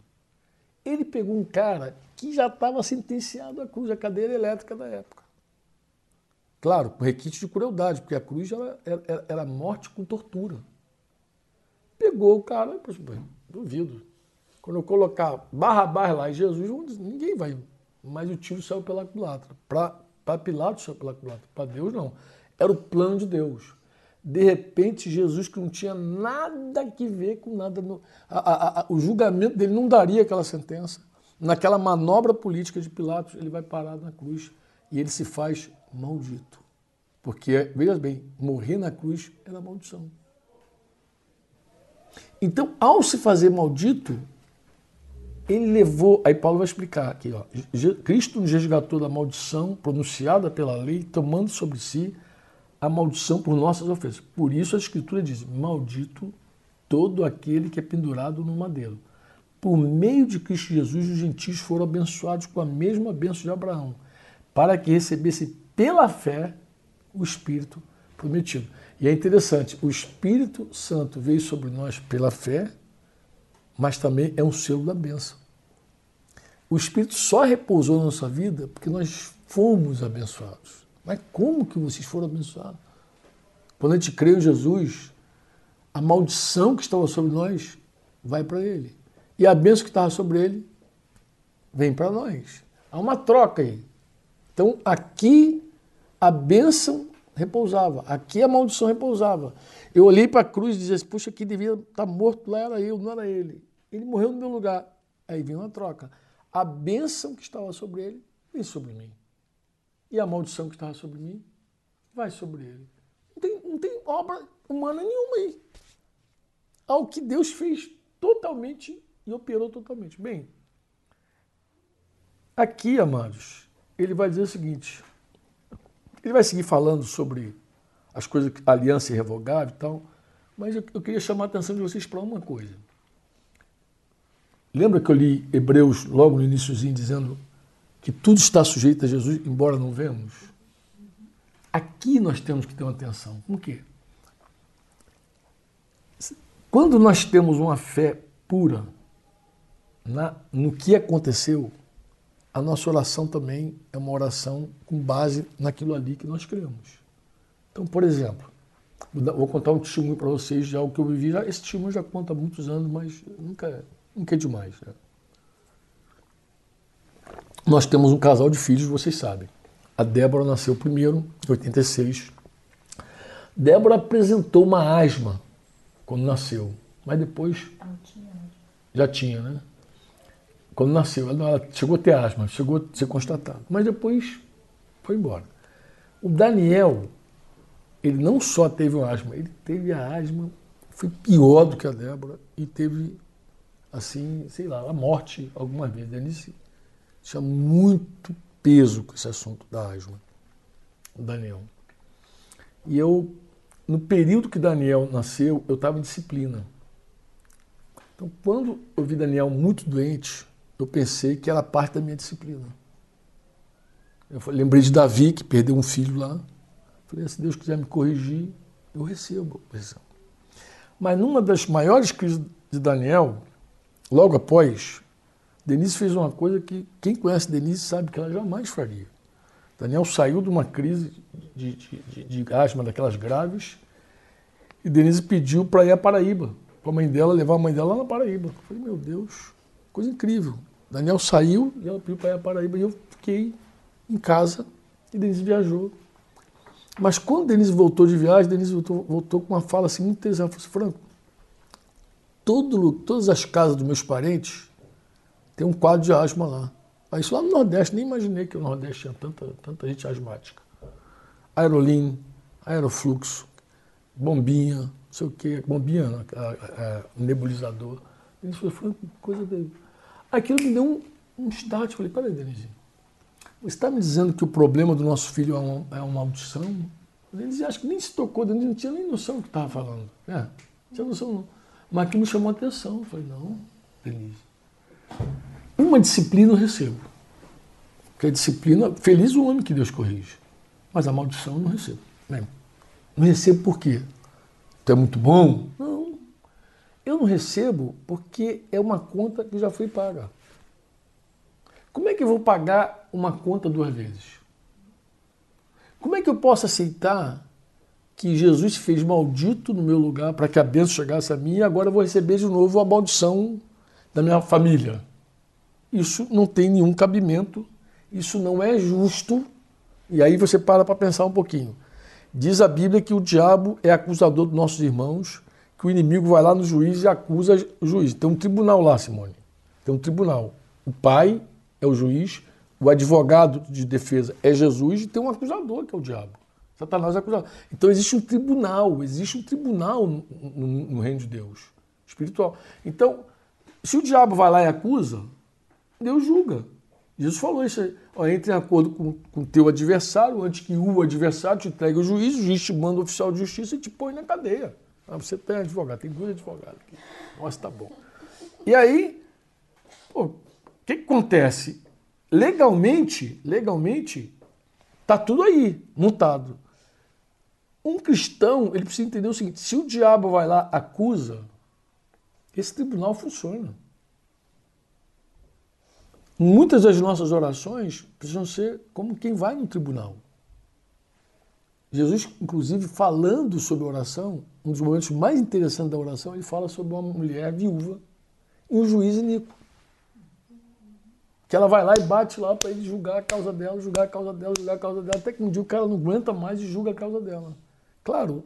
Ele pegou um cara que já estava sentenciado à cruz, a cadeira elétrica da época. Claro, com requinte de crueldade, porque a cruz era, era, era morte com tortura. Pegou o cara, duvido. Quando eu colocar barra barra lá e Jesus, ninguém vai. Mas o tiro saiu pela culatra. Para Pilatos saiu pela culatra. Para Deus, não. Era o plano de Deus. De repente, Jesus, que não tinha nada que ver com nada, no, a, a, a, o julgamento dele não daria aquela sentença. Naquela manobra política de Pilatos, ele vai parar na cruz e ele se faz maldito. Porque, veja bem, morrer na cruz era maldição. Então, ao se fazer maldito, ele levou. Aí Paulo vai explicar aqui, ó. Cristo nos resgatou da maldição pronunciada pela lei, tomando sobre si a maldição por nossas ofensas. Por isso a Escritura diz: Maldito todo aquele que é pendurado no madeiro. Por meio de Cristo Jesus, os gentios foram abençoados com a mesma bênção de Abraão, para que recebesse pela fé o Espírito prometido. E é interessante, o Espírito Santo veio sobre nós pela fé, mas também é um selo da bênção. O Espírito só repousou na nossa vida porque nós fomos abençoados. Mas como que vocês foram abençoados? Quando a gente crê em Jesus, a maldição que estava sobre nós vai para ele. E a bênção que estava sobre ele vem para nós. Há uma troca aí. Então aqui a bênção repousava, aqui a maldição repousava. Eu olhei para a cruz e dizia assim, puxa, aqui devia estar tá morto, lá era eu, não era ele. Ele morreu no meu lugar. Aí vem uma troca. A bênção que estava sobre ele vem sobre mim e a maldição que estava sobre mim vai sobre ele. Não tem, não tem obra humana nenhuma aí. Ao que Deus fez totalmente e operou totalmente. Bem, aqui, amados, ele vai dizer o seguinte: Ele vai seguir falando sobre as coisas, aliança irrevogável e tal, mas eu, eu queria chamar a atenção de vocês para uma coisa. Lembra que eu li Hebreus logo no iníciozinho dizendo que tudo está sujeito a Jesus, embora não vemos? Aqui nós temos que ter uma atenção. Por quê? Quando nós temos uma fé pura na, no que aconteceu, a nossa oração também é uma oração com base naquilo ali que nós cremos. Então, por exemplo, vou contar um testemunho para vocês de algo que eu vivi. Esse testemunho já conta há muitos anos, mas nunca, nunca é demais. Né? Nós temos um casal de filhos, vocês sabem. A Débora nasceu primeiro, em 86. Débora apresentou uma asma quando nasceu, mas depois já tinha, né? Quando nasceu, ela chegou a ter asma, chegou a ser constatado, mas depois foi embora. O Daniel, ele não só teve o asma, ele teve a asma, foi pior do que a Débora e teve, assim, sei lá, a morte alguma vez. Denise tinha muito peso com esse assunto da asma, Daniel. E eu no período que Daniel nasceu, eu estava em disciplina. Então, quando eu vi Daniel muito doente, eu pensei que era parte da minha disciplina. Eu lembrei de Davi, que perdeu um filho lá. Falei, se Deus quiser me corrigir, eu recebo a. Mas numa das maiores crises de Daniel, logo após, Denise fez uma coisa que quem conhece Denise sabe que ela jamais faria. Daniel saiu de uma crise de, de, de, de asma daquelas graves e Denise pediu para ir a Paraíba, para a mãe dela, levar a mãe dela lá na Paraíba. Eu falei, meu Deus, coisa incrível. Daniel saiu e ela pediu para ir a Paraíba e eu fiquei em casa e Denise viajou. Mas quando Denise voltou de viagem, Denise voltou, voltou com uma fala assim muito interessante. Ela falou assim, Franco, todo, todas as casas dos meus parentes tem um quadro de asma lá. Aí isso lá no Nordeste, nem imaginei que o Nordeste tinha tanta, tanta gente asmática. Aerolim, aerofluxo, bombinha, não sei o quê, bombinha, a, a, a, nebulizador. Falou, foi coisa dele. Aquilo me deu um, um start. Eu falei, peraí, Denise, você está me dizendo que o problema do nosso filho é uma, é uma maldição? Eles acho que nem se tocou, Denise não tinha nem noção do que estava falando. É, não tinha noção não. Mas aquilo me chamou a atenção. Eu falei, não, Denise. Uma disciplina eu recebo. Porque a disciplina, feliz o homem que Deus corrige. Mas a maldição eu não recebo. Né? Não recebo por quê? Tu é muito bom? Não. Eu não recebo porque é uma conta que já foi paga. Como é que eu vou pagar uma conta duas vezes? Como é que eu posso aceitar que Jesus fez maldito no meu lugar para que a bênção chegasse a mim e agora eu vou receber de novo a maldição da minha família? Isso não tem nenhum cabimento, isso não é justo. E aí você para para pensar um pouquinho. Diz a Bíblia que o diabo é acusador dos nossos irmãos, que o inimigo vai lá no juiz e acusa o juiz. Tem um tribunal lá, Simone. Tem um tribunal. O pai é o juiz, o advogado de defesa é Jesus e tem um acusador que é o diabo. Satanás é acusador. Então existe um tribunal, existe um tribunal no, no, no reino de Deus, espiritual. Então, se o diabo vai lá e acusa, Deus julga. Jesus falou isso. Ó, entre em acordo com o teu adversário, antes que o adversário te entregue ao juiz, o juiz te manda o oficial de justiça e te põe na cadeia. Ah, você tem advogado, tem dois advogados aqui. Nossa, tá bom. E aí, o que, que acontece? Legalmente, legalmente, tá tudo aí, mutado. Um cristão, ele precisa entender o seguinte: se o diabo vai lá, acusa, esse tribunal funciona. Muitas das nossas orações precisam ser como quem vai no tribunal. Jesus, inclusive, falando sobre oração, um dos momentos mais interessantes da oração, ele fala sobre uma mulher viúva e um juiz iníquo. Que ela vai lá e bate lá para ele julgar a causa dela, julgar a causa dela, julgar a causa dela, até que um dia o cara não aguenta mais e julga a causa dela. Claro,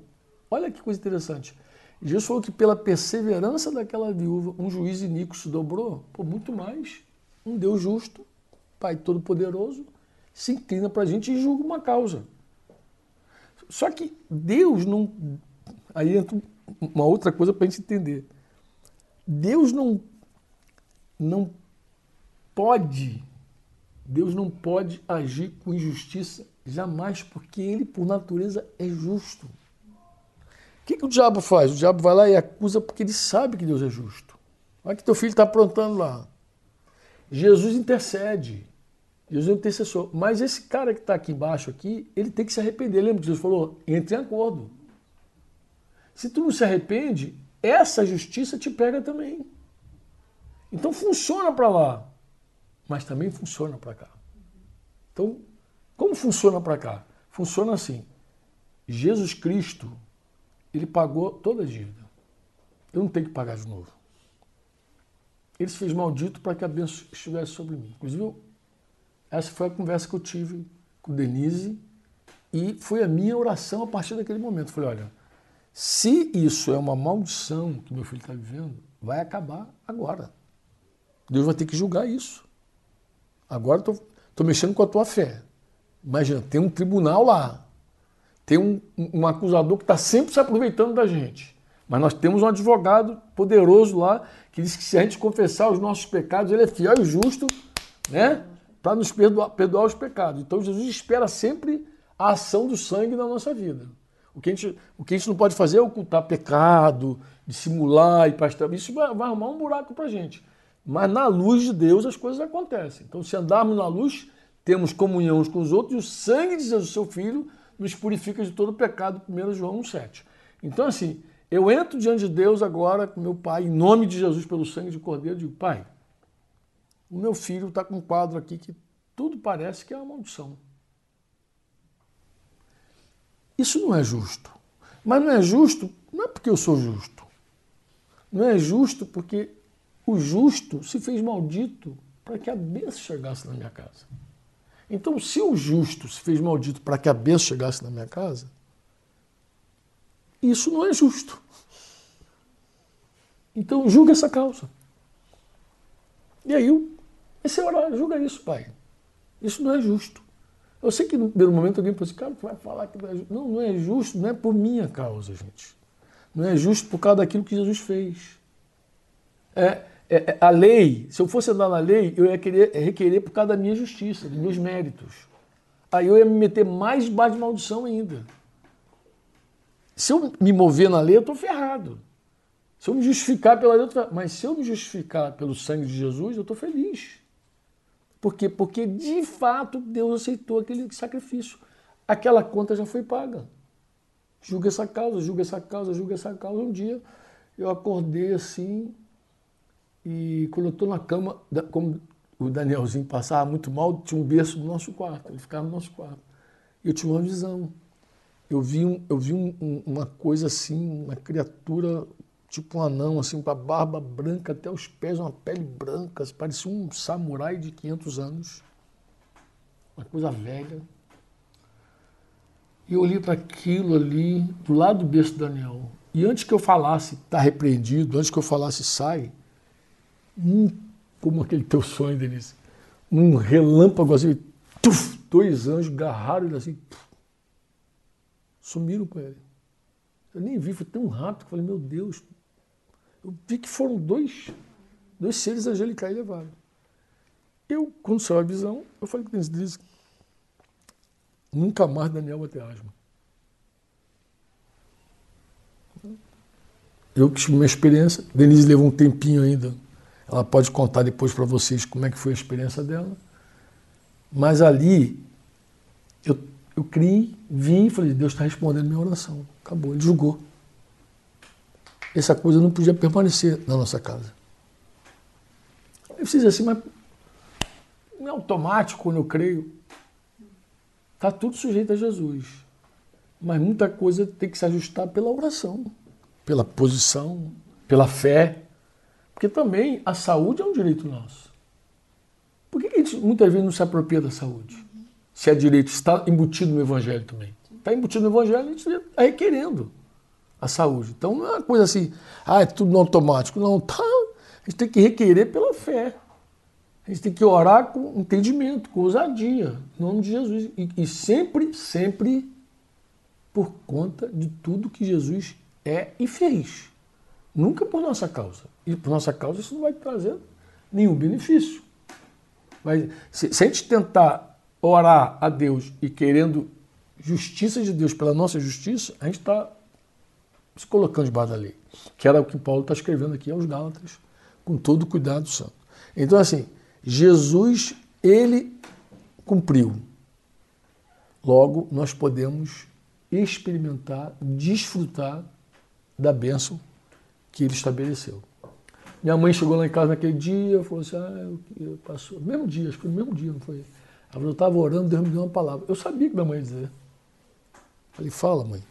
olha que coisa interessante. Jesus falou que pela perseverança daquela viúva, um juiz iníquo se dobrou por muito mais um Deus justo, Pai Todo-Poderoso, se inclina para a gente e julga uma causa. Só que Deus não. Aí entra uma outra coisa para a gente entender. Deus não, não pode, Deus não pode agir com injustiça Jamais, porque ele, por natureza, é justo. O que, que o diabo faz? O diabo vai lá e acusa porque ele sabe que Deus é justo. Olha que teu filho está aprontando lá. Jesus intercede. Jesus é o intercessor. Mas esse cara que está aqui embaixo, aqui, ele tem que se arrepender. Lembra que Jesus falou? Entre em acordo. Se tu não se arrepende, essa justiça te pega também. Então funciona para lá, mas também funciona para cá. Então, como funciona para cá? Funciona assim. Jesus Cristo, ele pagou toda a dívida. Eu não tenho que pagar de novo. Ele se fez maldito para que a bênção estivesse sobre mim. Inclusive, essa foi a conversa que eu tive com Denise e foi a minha oração a partir daquele momento. Eu falei, olha, se isso é uma maldição que meu filho está vivendo, vai acabar agora. Deus vai ter que julgar isso. Agora estou mexendo com a tua fé. Imagina, tem um tribunal lá. Tem um, um acusador que está sempre se aproveitando da gente. Mas nós temos um advogado poderoso lá que diz que se a gente confessar os nossos pecados, ele é fiel e justo, né? Para nos perdoar, perdoar os pecados. Então Jesus espera sempre a ação do sangue na nossa vida. O que a gente, o que a gente não pode fazer é ocultar pecado, dissimular e pastar. Isso vai, vai arrumar um buraco para a gente. Mas na luz de Deus as coisas acontecem. Então, se andarmos na luz, temos comunhão uns com os outros e o sangue de Jesus, seu Filho, nos purifica de todo pecado. 1 João 1,7. Então, assim, eu entro diante de Deus agora com meu pai, em nome de Jesus, pelo sangue de Cordeiro, e digo: Pai, o meu filho está com um quadro aqui que tudo parece que é uma maldição. Isso não é justo. Mas não é justo, não é porque eu sou justo. Não é justo porque o justo se fez maldito para que a bênção chegasse na minha casa. Então, se o justo se fez maldito para que a bênção chegasse na minha casa, isso não é justo. Então, julga essa causa. E aí, esse orar, julga isso, pai. Isso não é justo. Eu sei que no primeiro momento alguém pensa, assim, cara, tu vai falar que não é justo. Não, não é justo, não é por minha causa, gente. Não é justo por causa daquilo que Jesus fez. É, é, é, a lei, se eu fosse andar na lei, eu ia querer requerer por causa da minha justiça, dos meus méritos. Aí eu ia me meter mais debaixo de maldição ainda. Se eu me mover na lei, eu estou ferrado. Se eu me justificar pela lei, eu tô ferrado. Mas se eu me justificar pelo sangue de Jesus, eu estou feliz. Por quê? Porque de fato Deus aceitou aquele sacrifício. Aquela conta já foi paga. Julga essa causa, julga essa causa, julga essa causa. Um dia eu acordei assim, e quando eu estou na cama, como o Danielzinho passava muito mal, tinha um berço no nosso quarto, ele ficava no nosso quarto. E eu tinha uma visão. Eu vi, um, eu vi um, um, uma coisa assim, uma criatura tipo um anão, assim, com a barba branca até os pés, uma pele branca, parecia um samurai de 500 anos. Uma coisa velha. E eu olhei para aquilo ali, do lado do berço do Daniel. E antes que eu falasse, está repreendido, antes que eu falasse, sai, um, como aquele teu sonho, Denise, um relâmpago assim, tuf, dois anjos agarraram ele assim, tuf, sumiram com ele. Eu nem vi, foi tão rápido que eu falei, meu Deus. Eu vi que foram dois, dois seres angelicais levaram. Eu, quando saiu a visão, eu falei com Denise, Denise nunca mais Daniel vai ter asma. Eu que tive uma experiência, Denise levou um tempinho ainda ela pode contar depois para vocês como é que foi a experiência dela. Mas ali, eu, eu criei, vi e falei, Deus está respondendo minha oração. Acabou, ele julgou. Essa coisa não podia permanecer na nossa casa. Eu fiz assim, mas não é automático quando eu creio. Está tudo sujeito a Jesus. Mas muita coisa tem que se ajustar pela oração, pela posição, pela fé. Porque também a saúde é um direito nosso. Por que a gente muitas vezes não se apropria da saúde? Se é direito, está embutido no Evangelho também. Está embutido no Evangelho, a gente está requerendo a saúde. Então não é uma coisa assim, ah, é tudo no automático. Não, tá, a gente tem que requerer pela fé. A gente tem que orar com entendimento, com ousadia, em nome de Jesus. E, e sempre, sempre por conta de tudo que Jesus é e fez. Nunca por nossa causa. E por nossa causa isso não vai trazer nenhum benefício. Mas se, se a gente tentar orar a Deus e querendo justiça de Deus pela nossa justiça, a gente está se colocando debaixo da lei. Que era o que Paulo está escrevendo aqui aos Gálatas, com todo cuidado santo. Então, assim, Jesus, ele cumpriu. Logo, nós podemos experimentar, desfrutar da bênção que ele estabeleceu. Minha mãe chegou lá em casa naquele dia, falou assim, ah, eu, eu passou, mesmo dia, acho que foi no mesmo dia, não foi? Eu estava orando, Deus me deu uma palavra. Eu sabia que minha mãe ia dizer. Falei, fala, mãe.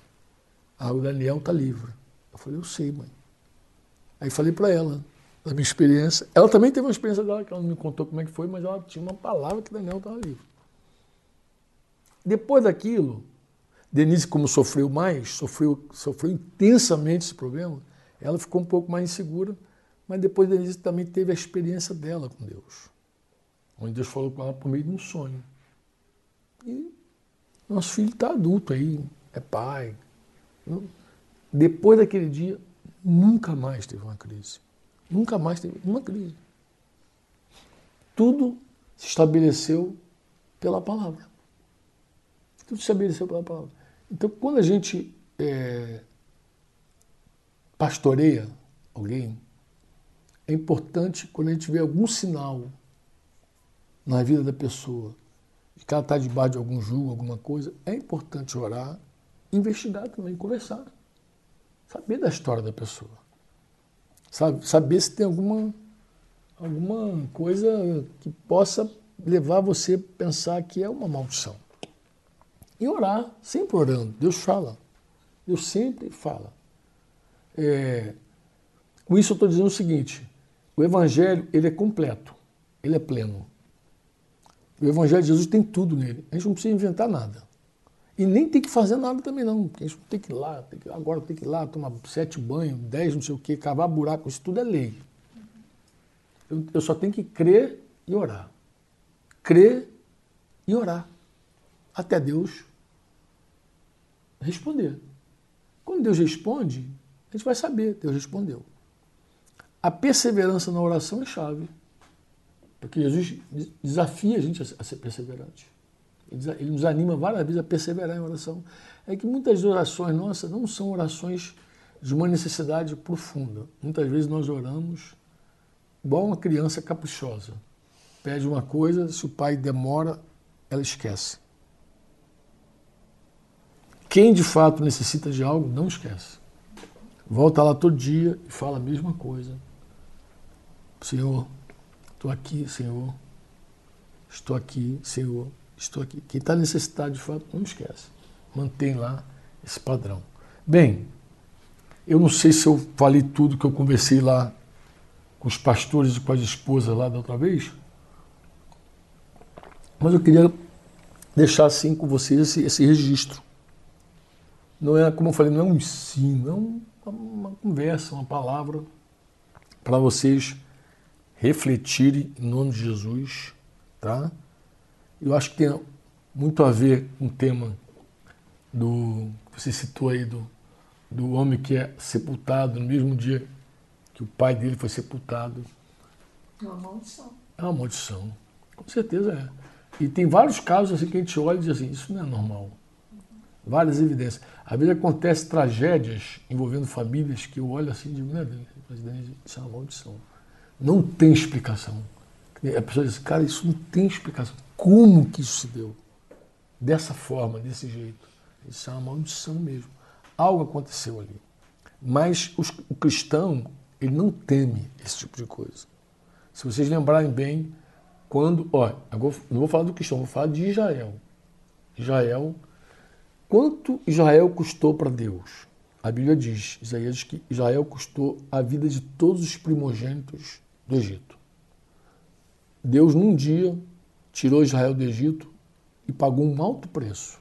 Ah, o Daniel está livre. Eu falei, eu sei, mãe. Aí falei para ela, da minha experiência. Ela também teve uma experiência dela, que ela não me contou como é que foi, mas ela tinha uma palavra que o Daniel estava livre. Depois daquilo, Denise, como sofreu mais, sofreu, sofreu intensamente esse problema, ela ficou um pouco mais insegura, mas depois Denise também teve a experiência dela com Deus, onde Deus falou com ela por meio de um sonho. E nosso filho está adulto aí, é pai. Depois daquele dia, nunca mais teve uma crise. Nunca mais teve uma crise. Tudo se estabeleceu pela palavra. Tudo se estabeleceu pela palavra. Então, quando a gente é, pastoreia alguém, é importante quando a gente vê algum sinal na vida da pessoa, de que ela está debaixo de algum julgo, alguma coisa, é importante orar, investigar também, conversar. Saber da história da pessoa. Sabe? Saber se tem alguma, alguma coisa que possa levar você a pensar que é uma maldição. E orar, sempre orando. Deus fala. Deus sempre fala. É, com isso eu estou dizendo o seguinte: o Evangelho ele é completo, ele é pleno. O Evangelho de Jesus tem tudo nele. A gente não precisa inventar nada. E nem tem que fazer nada também, não. Porque a gente tem que ir lá, tem que, agora tem que ir lá, tomar sete banhos, dez, não sei o quê, cavar buraco, isso tudo é lei. Eu, eu só tenho que crer e orar. Crer e orar. Até Deus responder. Quando Deus responde, a gente vai saber, Deus respondeu. A perseverança na oração é chave. Porque Jesus desafia a gente a ser perseverante. Ele nos anima várias vezes a perseverar em oração. É que muitas orações nossas não são orações de uma necessidade profunda. Muitas vezes nós oramos igual uma criança caprichosa. Pede uma coisa, se o pai demora, ela esquece. Quem de fato necessita de algo, não esquece. Volta lá todo dia e fala a mesma coisa. Senhor, estou aqui, Senhor. Estou aqui, Senhor. Estou aqui. Quem está necessitado de fato, não esquece. Mantém lá esse padrão. Bem, eu não sei se eu falei tudo que eu conversei lá com os pastores e com as esposas lá da outra vez, mas eu queria deixar assim com vocês esse, esse registro não é, como eu falei, não é um ensino, é uma conversa, uma palavra para vocês refletirem em nome de Jesus, tá? Eu acho que tem muito a ver com o tema do você citou aí do, do homem que é sepultado no mesmo dia que o pai dele foi sepultado. É uma maldição. É uma maldição, com certeza é. E tem vários casos assim que a gente olha e diz assim, isso não é normal várias evidências. Às vezes acontecem tragédias envolvendo famílias que eu olho assim e digo, né, isso é uma maldição. Não tem explicação. A pessoa diz, cara, isso não tem explicação. Como que isso se deu? Dessa forma, desse jeito. Isso é uma maldição mesmo. Algo aconteceu ali. Mas os, o cristão, ele não teme esse tipo de coisa. Se vocês lembrarem bem, quando. Ó, agora não vou falar do cristão, vou falar de Israel. Israel Quanto Israel custou para Deus? A Bíblia diz, Isaías que Israel custou a vida de todos os primogênitos do Egito. Deus, num dia, tirou Israel do Egito e pagou um alto preço.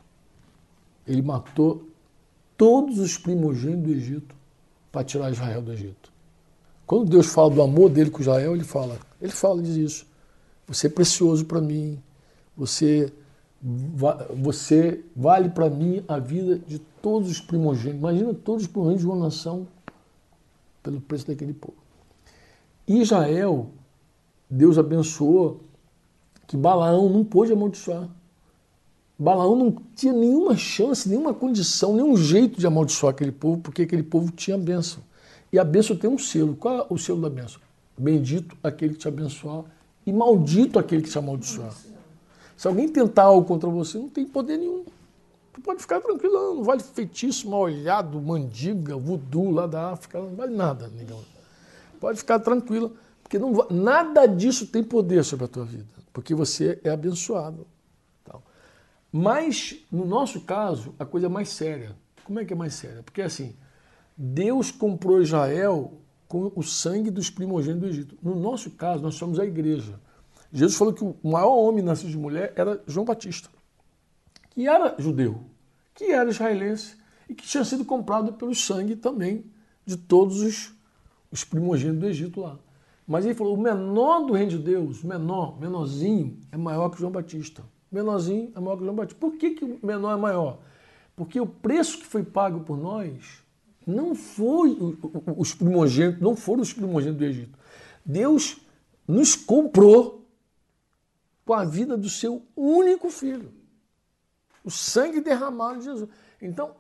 Ele matou todos os primogênitos do Egito para tirar Israel do Egito. Quando Deus fala do amor dele com Israel, ele fala, ele fala, diz isso. Você é precioso para mim, você você vale para mim a vida de todos os primogênitos. Imagina todos os primogênitos de uma nação pelo preço daquele povo. Israel, Deus abençoou que Balaão não pôde amaldiçoar. Balaão não tinha nenhuma chance, nenhuma condição, nenhum jeito de amaldiçoar aquele povo, porque aquele povo tinha bênção. E a bênção tem um selo. Qual é o selo da bênção? Bendito aquele que te abençoar e maldito aquele que te amaldiçoar. Se alguém tentar algo contra você, não tem poder nenhum. Tu pode ficar tranquilo, não, vale feitiço, mal olhado, mandiga, voodoo lá da África, não vale nada, negão. Pode ficar tranquilo, porque não, nada disso tem poder sobre a tua vida, porque você é abençoado. Mas, no nosso caso, a coisa é mais séria. Como é que é mais séria? Porque assim, Deus comprou Israel com o sangue dos primogênitos do Egito. No nosso caso, nós somos a igreja. Jesus falou que o maior homem nascido de mulher era João Batista, que era judeu, que era israelense e que tinha sido comprado pelo sangue também de todos os, os primogênitos do Egito lá. Mas ele falou: o menor do reino de Deus, o menor, menorzinho, é maior que João Batista menorzinho é maior que João Batista. Por que, que o menor é maior? Porque o preço que foi pago por nós não foi os primogênitos, não foram os primogênitos do Egito. Deus nos comprou com a vida do seu único filho. O sangue derramado de Jesus. Então,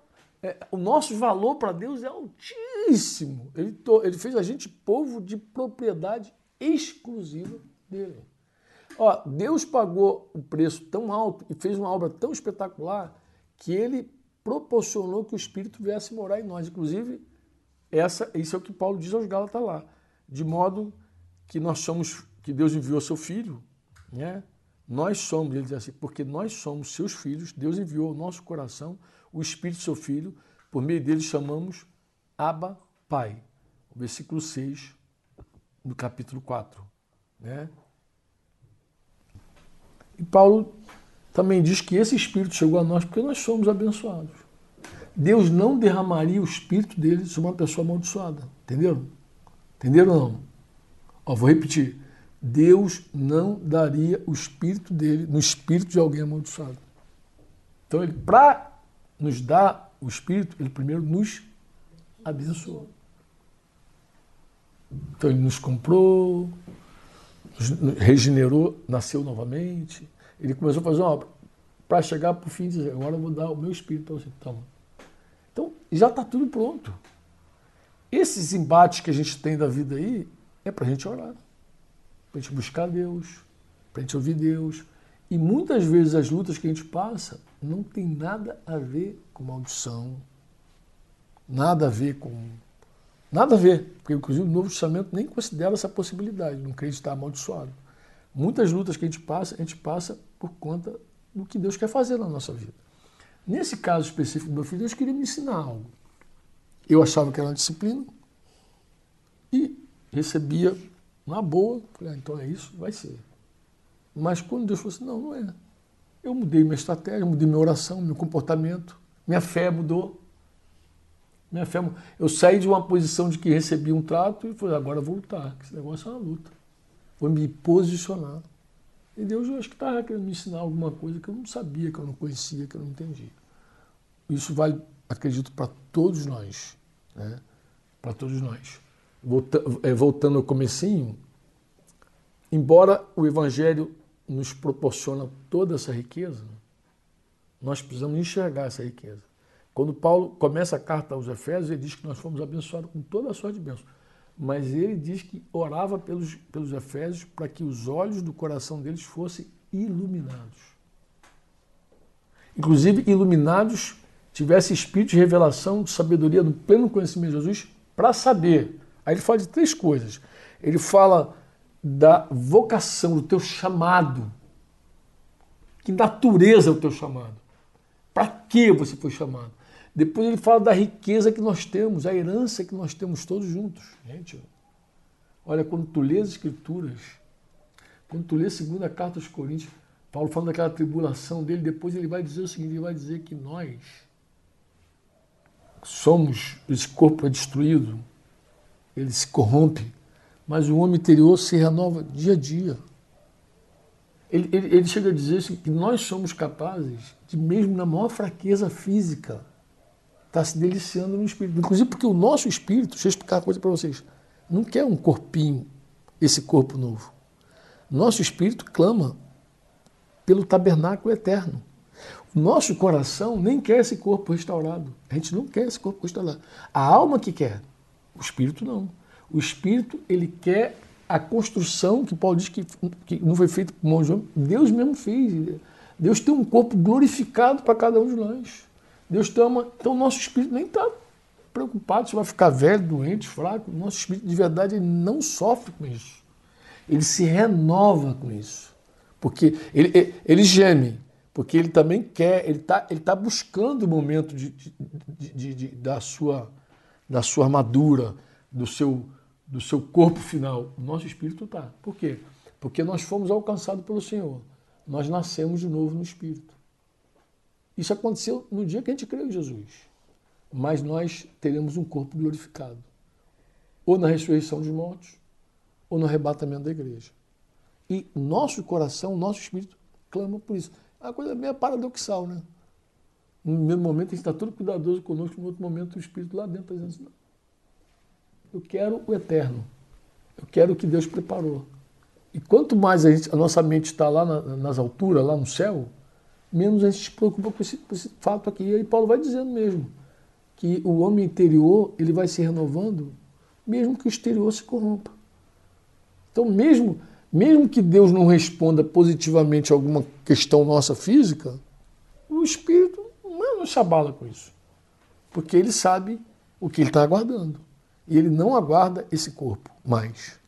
é, o nosso valor para Deus é altíssimo. Ele, to, ele fez a gente povo de propriedade exclusiva dele. Ó, Deus pagou um preço tão alto e fez uma obra tão espetacular que ele proporcionou que o Espírito viesse morar em nós. Inclusive, essa, isso é o que Paulo diz aos Gálatas lá. De modo que nós somos, que Deus enviou seu Filho, né? Nós somos, ele diz assim, porque nós somos seus filhos, Deus enviou ao nosso coração o Espírito seu Filho, por meio dele chamamos Abba Pai. O versículo 6 do capítulo 4. Né? E Paulo também diz que esse Espírito chegou a nós porque nós somos abençoados. Deus não derramaria o Espírito dele sobre uma pessoa amaldiçoada. Entenderam? Entenderam ou não? Ó, vou repetir. Deus não daria o Espírito dele no Espírito de alguém amaldiçoado. Então, ele, para nos dar o Espírito, ele primeiro nos abençoou. Então, ele nos comprou, regenerou, nasceu novamente. Ele começou a fazer uma obra para chegar para o fim e dizer: agora eu vou dar o meu espírito para você. Toma. Então, já está tudo pronto. Esses embates que a gente tem da vida aí é para a gente orar, para a gente buscar Deus, para a gente ouvir Deus. E muitas vezes as lutas que a gente passa não tem nada a ver com maldição, nada a ver com Nada a ver, porque inclusive o Novo Testamento nem considera essa possibilidade, não crente estar amaldiçoado. Muitas lutas que a gente passa, a gente passa por conta do que Deus quer fazer na nossa vida. Nesse caso específico do meu filho, Deus queria me ensinar algo. Eu achava que era uma disciplina e recebia na boa. Falei, ah, então é isso, vai ser. Mas quando Deus falou assim, não, não é. Eu mudei minha estratégia, mudei minha oração, meu comportamento, minha fé mudou. Minha fé, eu saí de uma posição de que recebi um trato e falei, agora vou lutar, que esse negócio é uma luta. Vou me posicionar. E Deus, eu acho que estava querendo me ensinar alguma coisa que eu não sabia, que eu não conhecia, que eu não entendia. Isso vale, acredito, para todos nós. Né? Para todos nós. É, voltando ao comecinho, embora o Evangelho nos proporciona toda essa riqueza, nós precisamos enxergar essa riqueza. Quando Paulo começa a carta aos Efésios, ele diz que nós fomos abençoados com toda a sorte de bênção. Mas ele diz que orava pelos, pelos Efésios para que os olhos do coração deles fossem iluminados. Inclusive, iluminados, tivesse espírito de revelação, de sabedoria, do pleno conhecimento de Jesus, para saber. Aí ele fala de três coisas. Ele fala da vocação, do teu chamado. Que natureza é o teu chamado? Para que você foi chamado? Depois ele fala da riqueza que nós temos, a herança que nós temos todos juntos. Gente, olha, quando tu lês as escrituras, quando tu lês a segunda carta aos Coríntios, Paulo falando daquela tribulação dele, depois ele vai dizer o seguinte, ele vai dizer que nós somos, esse corpo é destruído, ele se corrompe, mas o homem interior se renova dia a dia. Ele, ele, ele chega a dizer assim, que nós somos capazes de, mesmo na maior fraqueza física, está se deliciando no espírito. Inclusive porque o nosso espírito, deixa eu explicar uma coisa para vocês, não quer um corpinho, esse corpo novo. Nosso espírito clama pelo tabernáculo eterno. Nosso coração nem quer esse corpo restaurado. A gente não quer esse corpo restaurado. A alma que quer, o espírito não. O espírito, ele quer a construção que Paulo diz que, que não foi feita por mão de homem, Deus mesmo fez. Deus tem um corpo glorificado para cada um de nós. Deus tem uma. Então, o nosso espírito nem está preocupado se vai ficar velho, doente, fraco. O nosso espírito de verdade ele não sofre com isso. Ele se renova com isso. Porque ele, ele geme, porque ele também quer, ele está ele tá buscando o momento de, de, de, de, da, sua, da sua armadura, do seu, do seu corpo final. O nosso espírito está. Por quê? Porque nós fomos alcançados pelo Senhor. Nós nascemos de novo no espírito. Isso aconteceu no dia que a gente creu em Jesus. Mas nós teremos um corpo glorificado. Ou na ressurreição dos mortos, ou no arrebatamento da igreja. E nosso coração, nosso espírito clama por isso. É uma coisa meio paradoxal, né? No primeiro momento a gente está todo cuidadoso conosco, no outro momento o espírito lá dentro está dizendo assim, eu quero o eterno. Eu quero o que Deus preparou. E quanto mais a, gente, a nossa mente está lá na, nas alturas, lá no céu, menos a gente se preocupa com esse, com esse fato aqui. E aí Paulo vai dizendo mesmo que o homem interior ele vai se renovando, mesmo que o exterior se corrompa. Então, mesmo, mesmo que Deus não responda positivamente a alguma questão nossa física, o espírito não se abala com isso. Porque ele sabe o que ele está aguardando. E ele não aguarda esse corpo mais.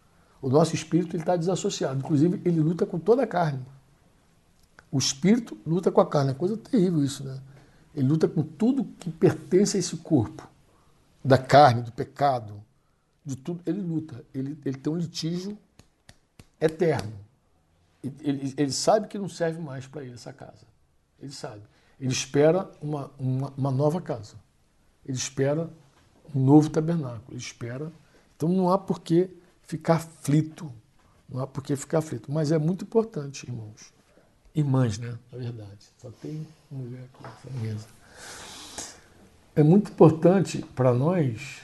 O nosso espírito está desassociado. Inclusive, ele luta com toda a carne. O espírito luta com a carne. É coisa terrível isso, né? Ele luta com tudo que pertence a esse corpo. Da carne, do pecado, de tudo. Ele luta. Ele, ele tem um litígio eterno. Ele, ele sabe que não serve mais para ele essa casa. Ele sabe. Ele espera uma, uma, uma nova casa. Ele espera um novo tabernáculo. Ele espera. Então não há por que ficar aflito. Não há por que ficar aflito. Mas é muito importante, irmãos. Irmãs, né? Na verdade. Só tem mulher aqui nessa mesa. É muito importante para nós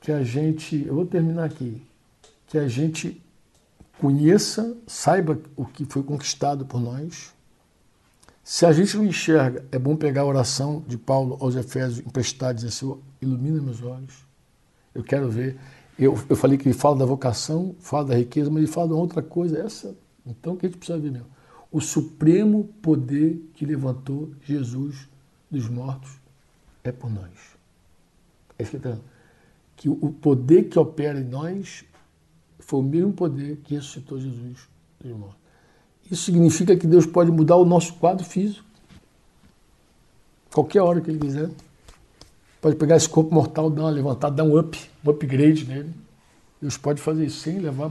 que a gente. Eu vou terminar aqui. Que a gente conheça, saiba o que foi conquistado por nós. Se a gente não enxerga, é bom pegar a oração de Paulo aos Efésios emprestar e dizer: Senhor, ilumina meus olhos. Eu quero ver. Eu, eu falei que ele fala da vocação, fala da riqueza, mas ele fala de outra coisa. Essa, então, o que a gente precisa ver mesmo? O supremo poder que levantou Jesus dos mortos é por nós. É que, tá, que o poder que opera em nós foi o mesmo poder que ressuscitou Jesus dos mortos. Isso significa que Deus pode mudar o nosso quadro físico. Qualquer hora que Ele quiser. Pode pegar esse corpo mortal, dar uma levantada, dar um up, um upgrade nele. Deus pode fazer isso sem levar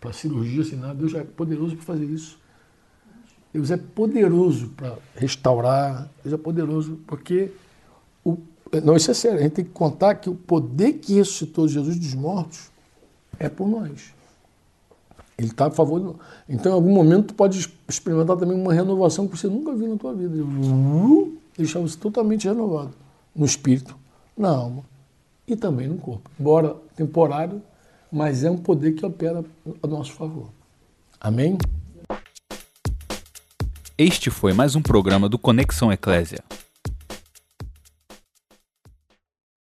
para cirurgia, sem nada. Deus é poderoso para fazer isso. Deus é poderoso para restaurar. Deus é poderoso porque o, não, isso é sério. A gente tem que contar que o poder que ressuscitou Jesus dos mortos é por nós. Ele está a favor. Do... Então, em algum momento, tu pode experimentar também uma renovação que você nunca viu na tua vida. Deixar você totalmente renovado no espírito, na alma e também no corpo. Embora temporário, mas é um poder que opera a nosso favor. Amém? Este foi mais um programa do Conexão Eclésia.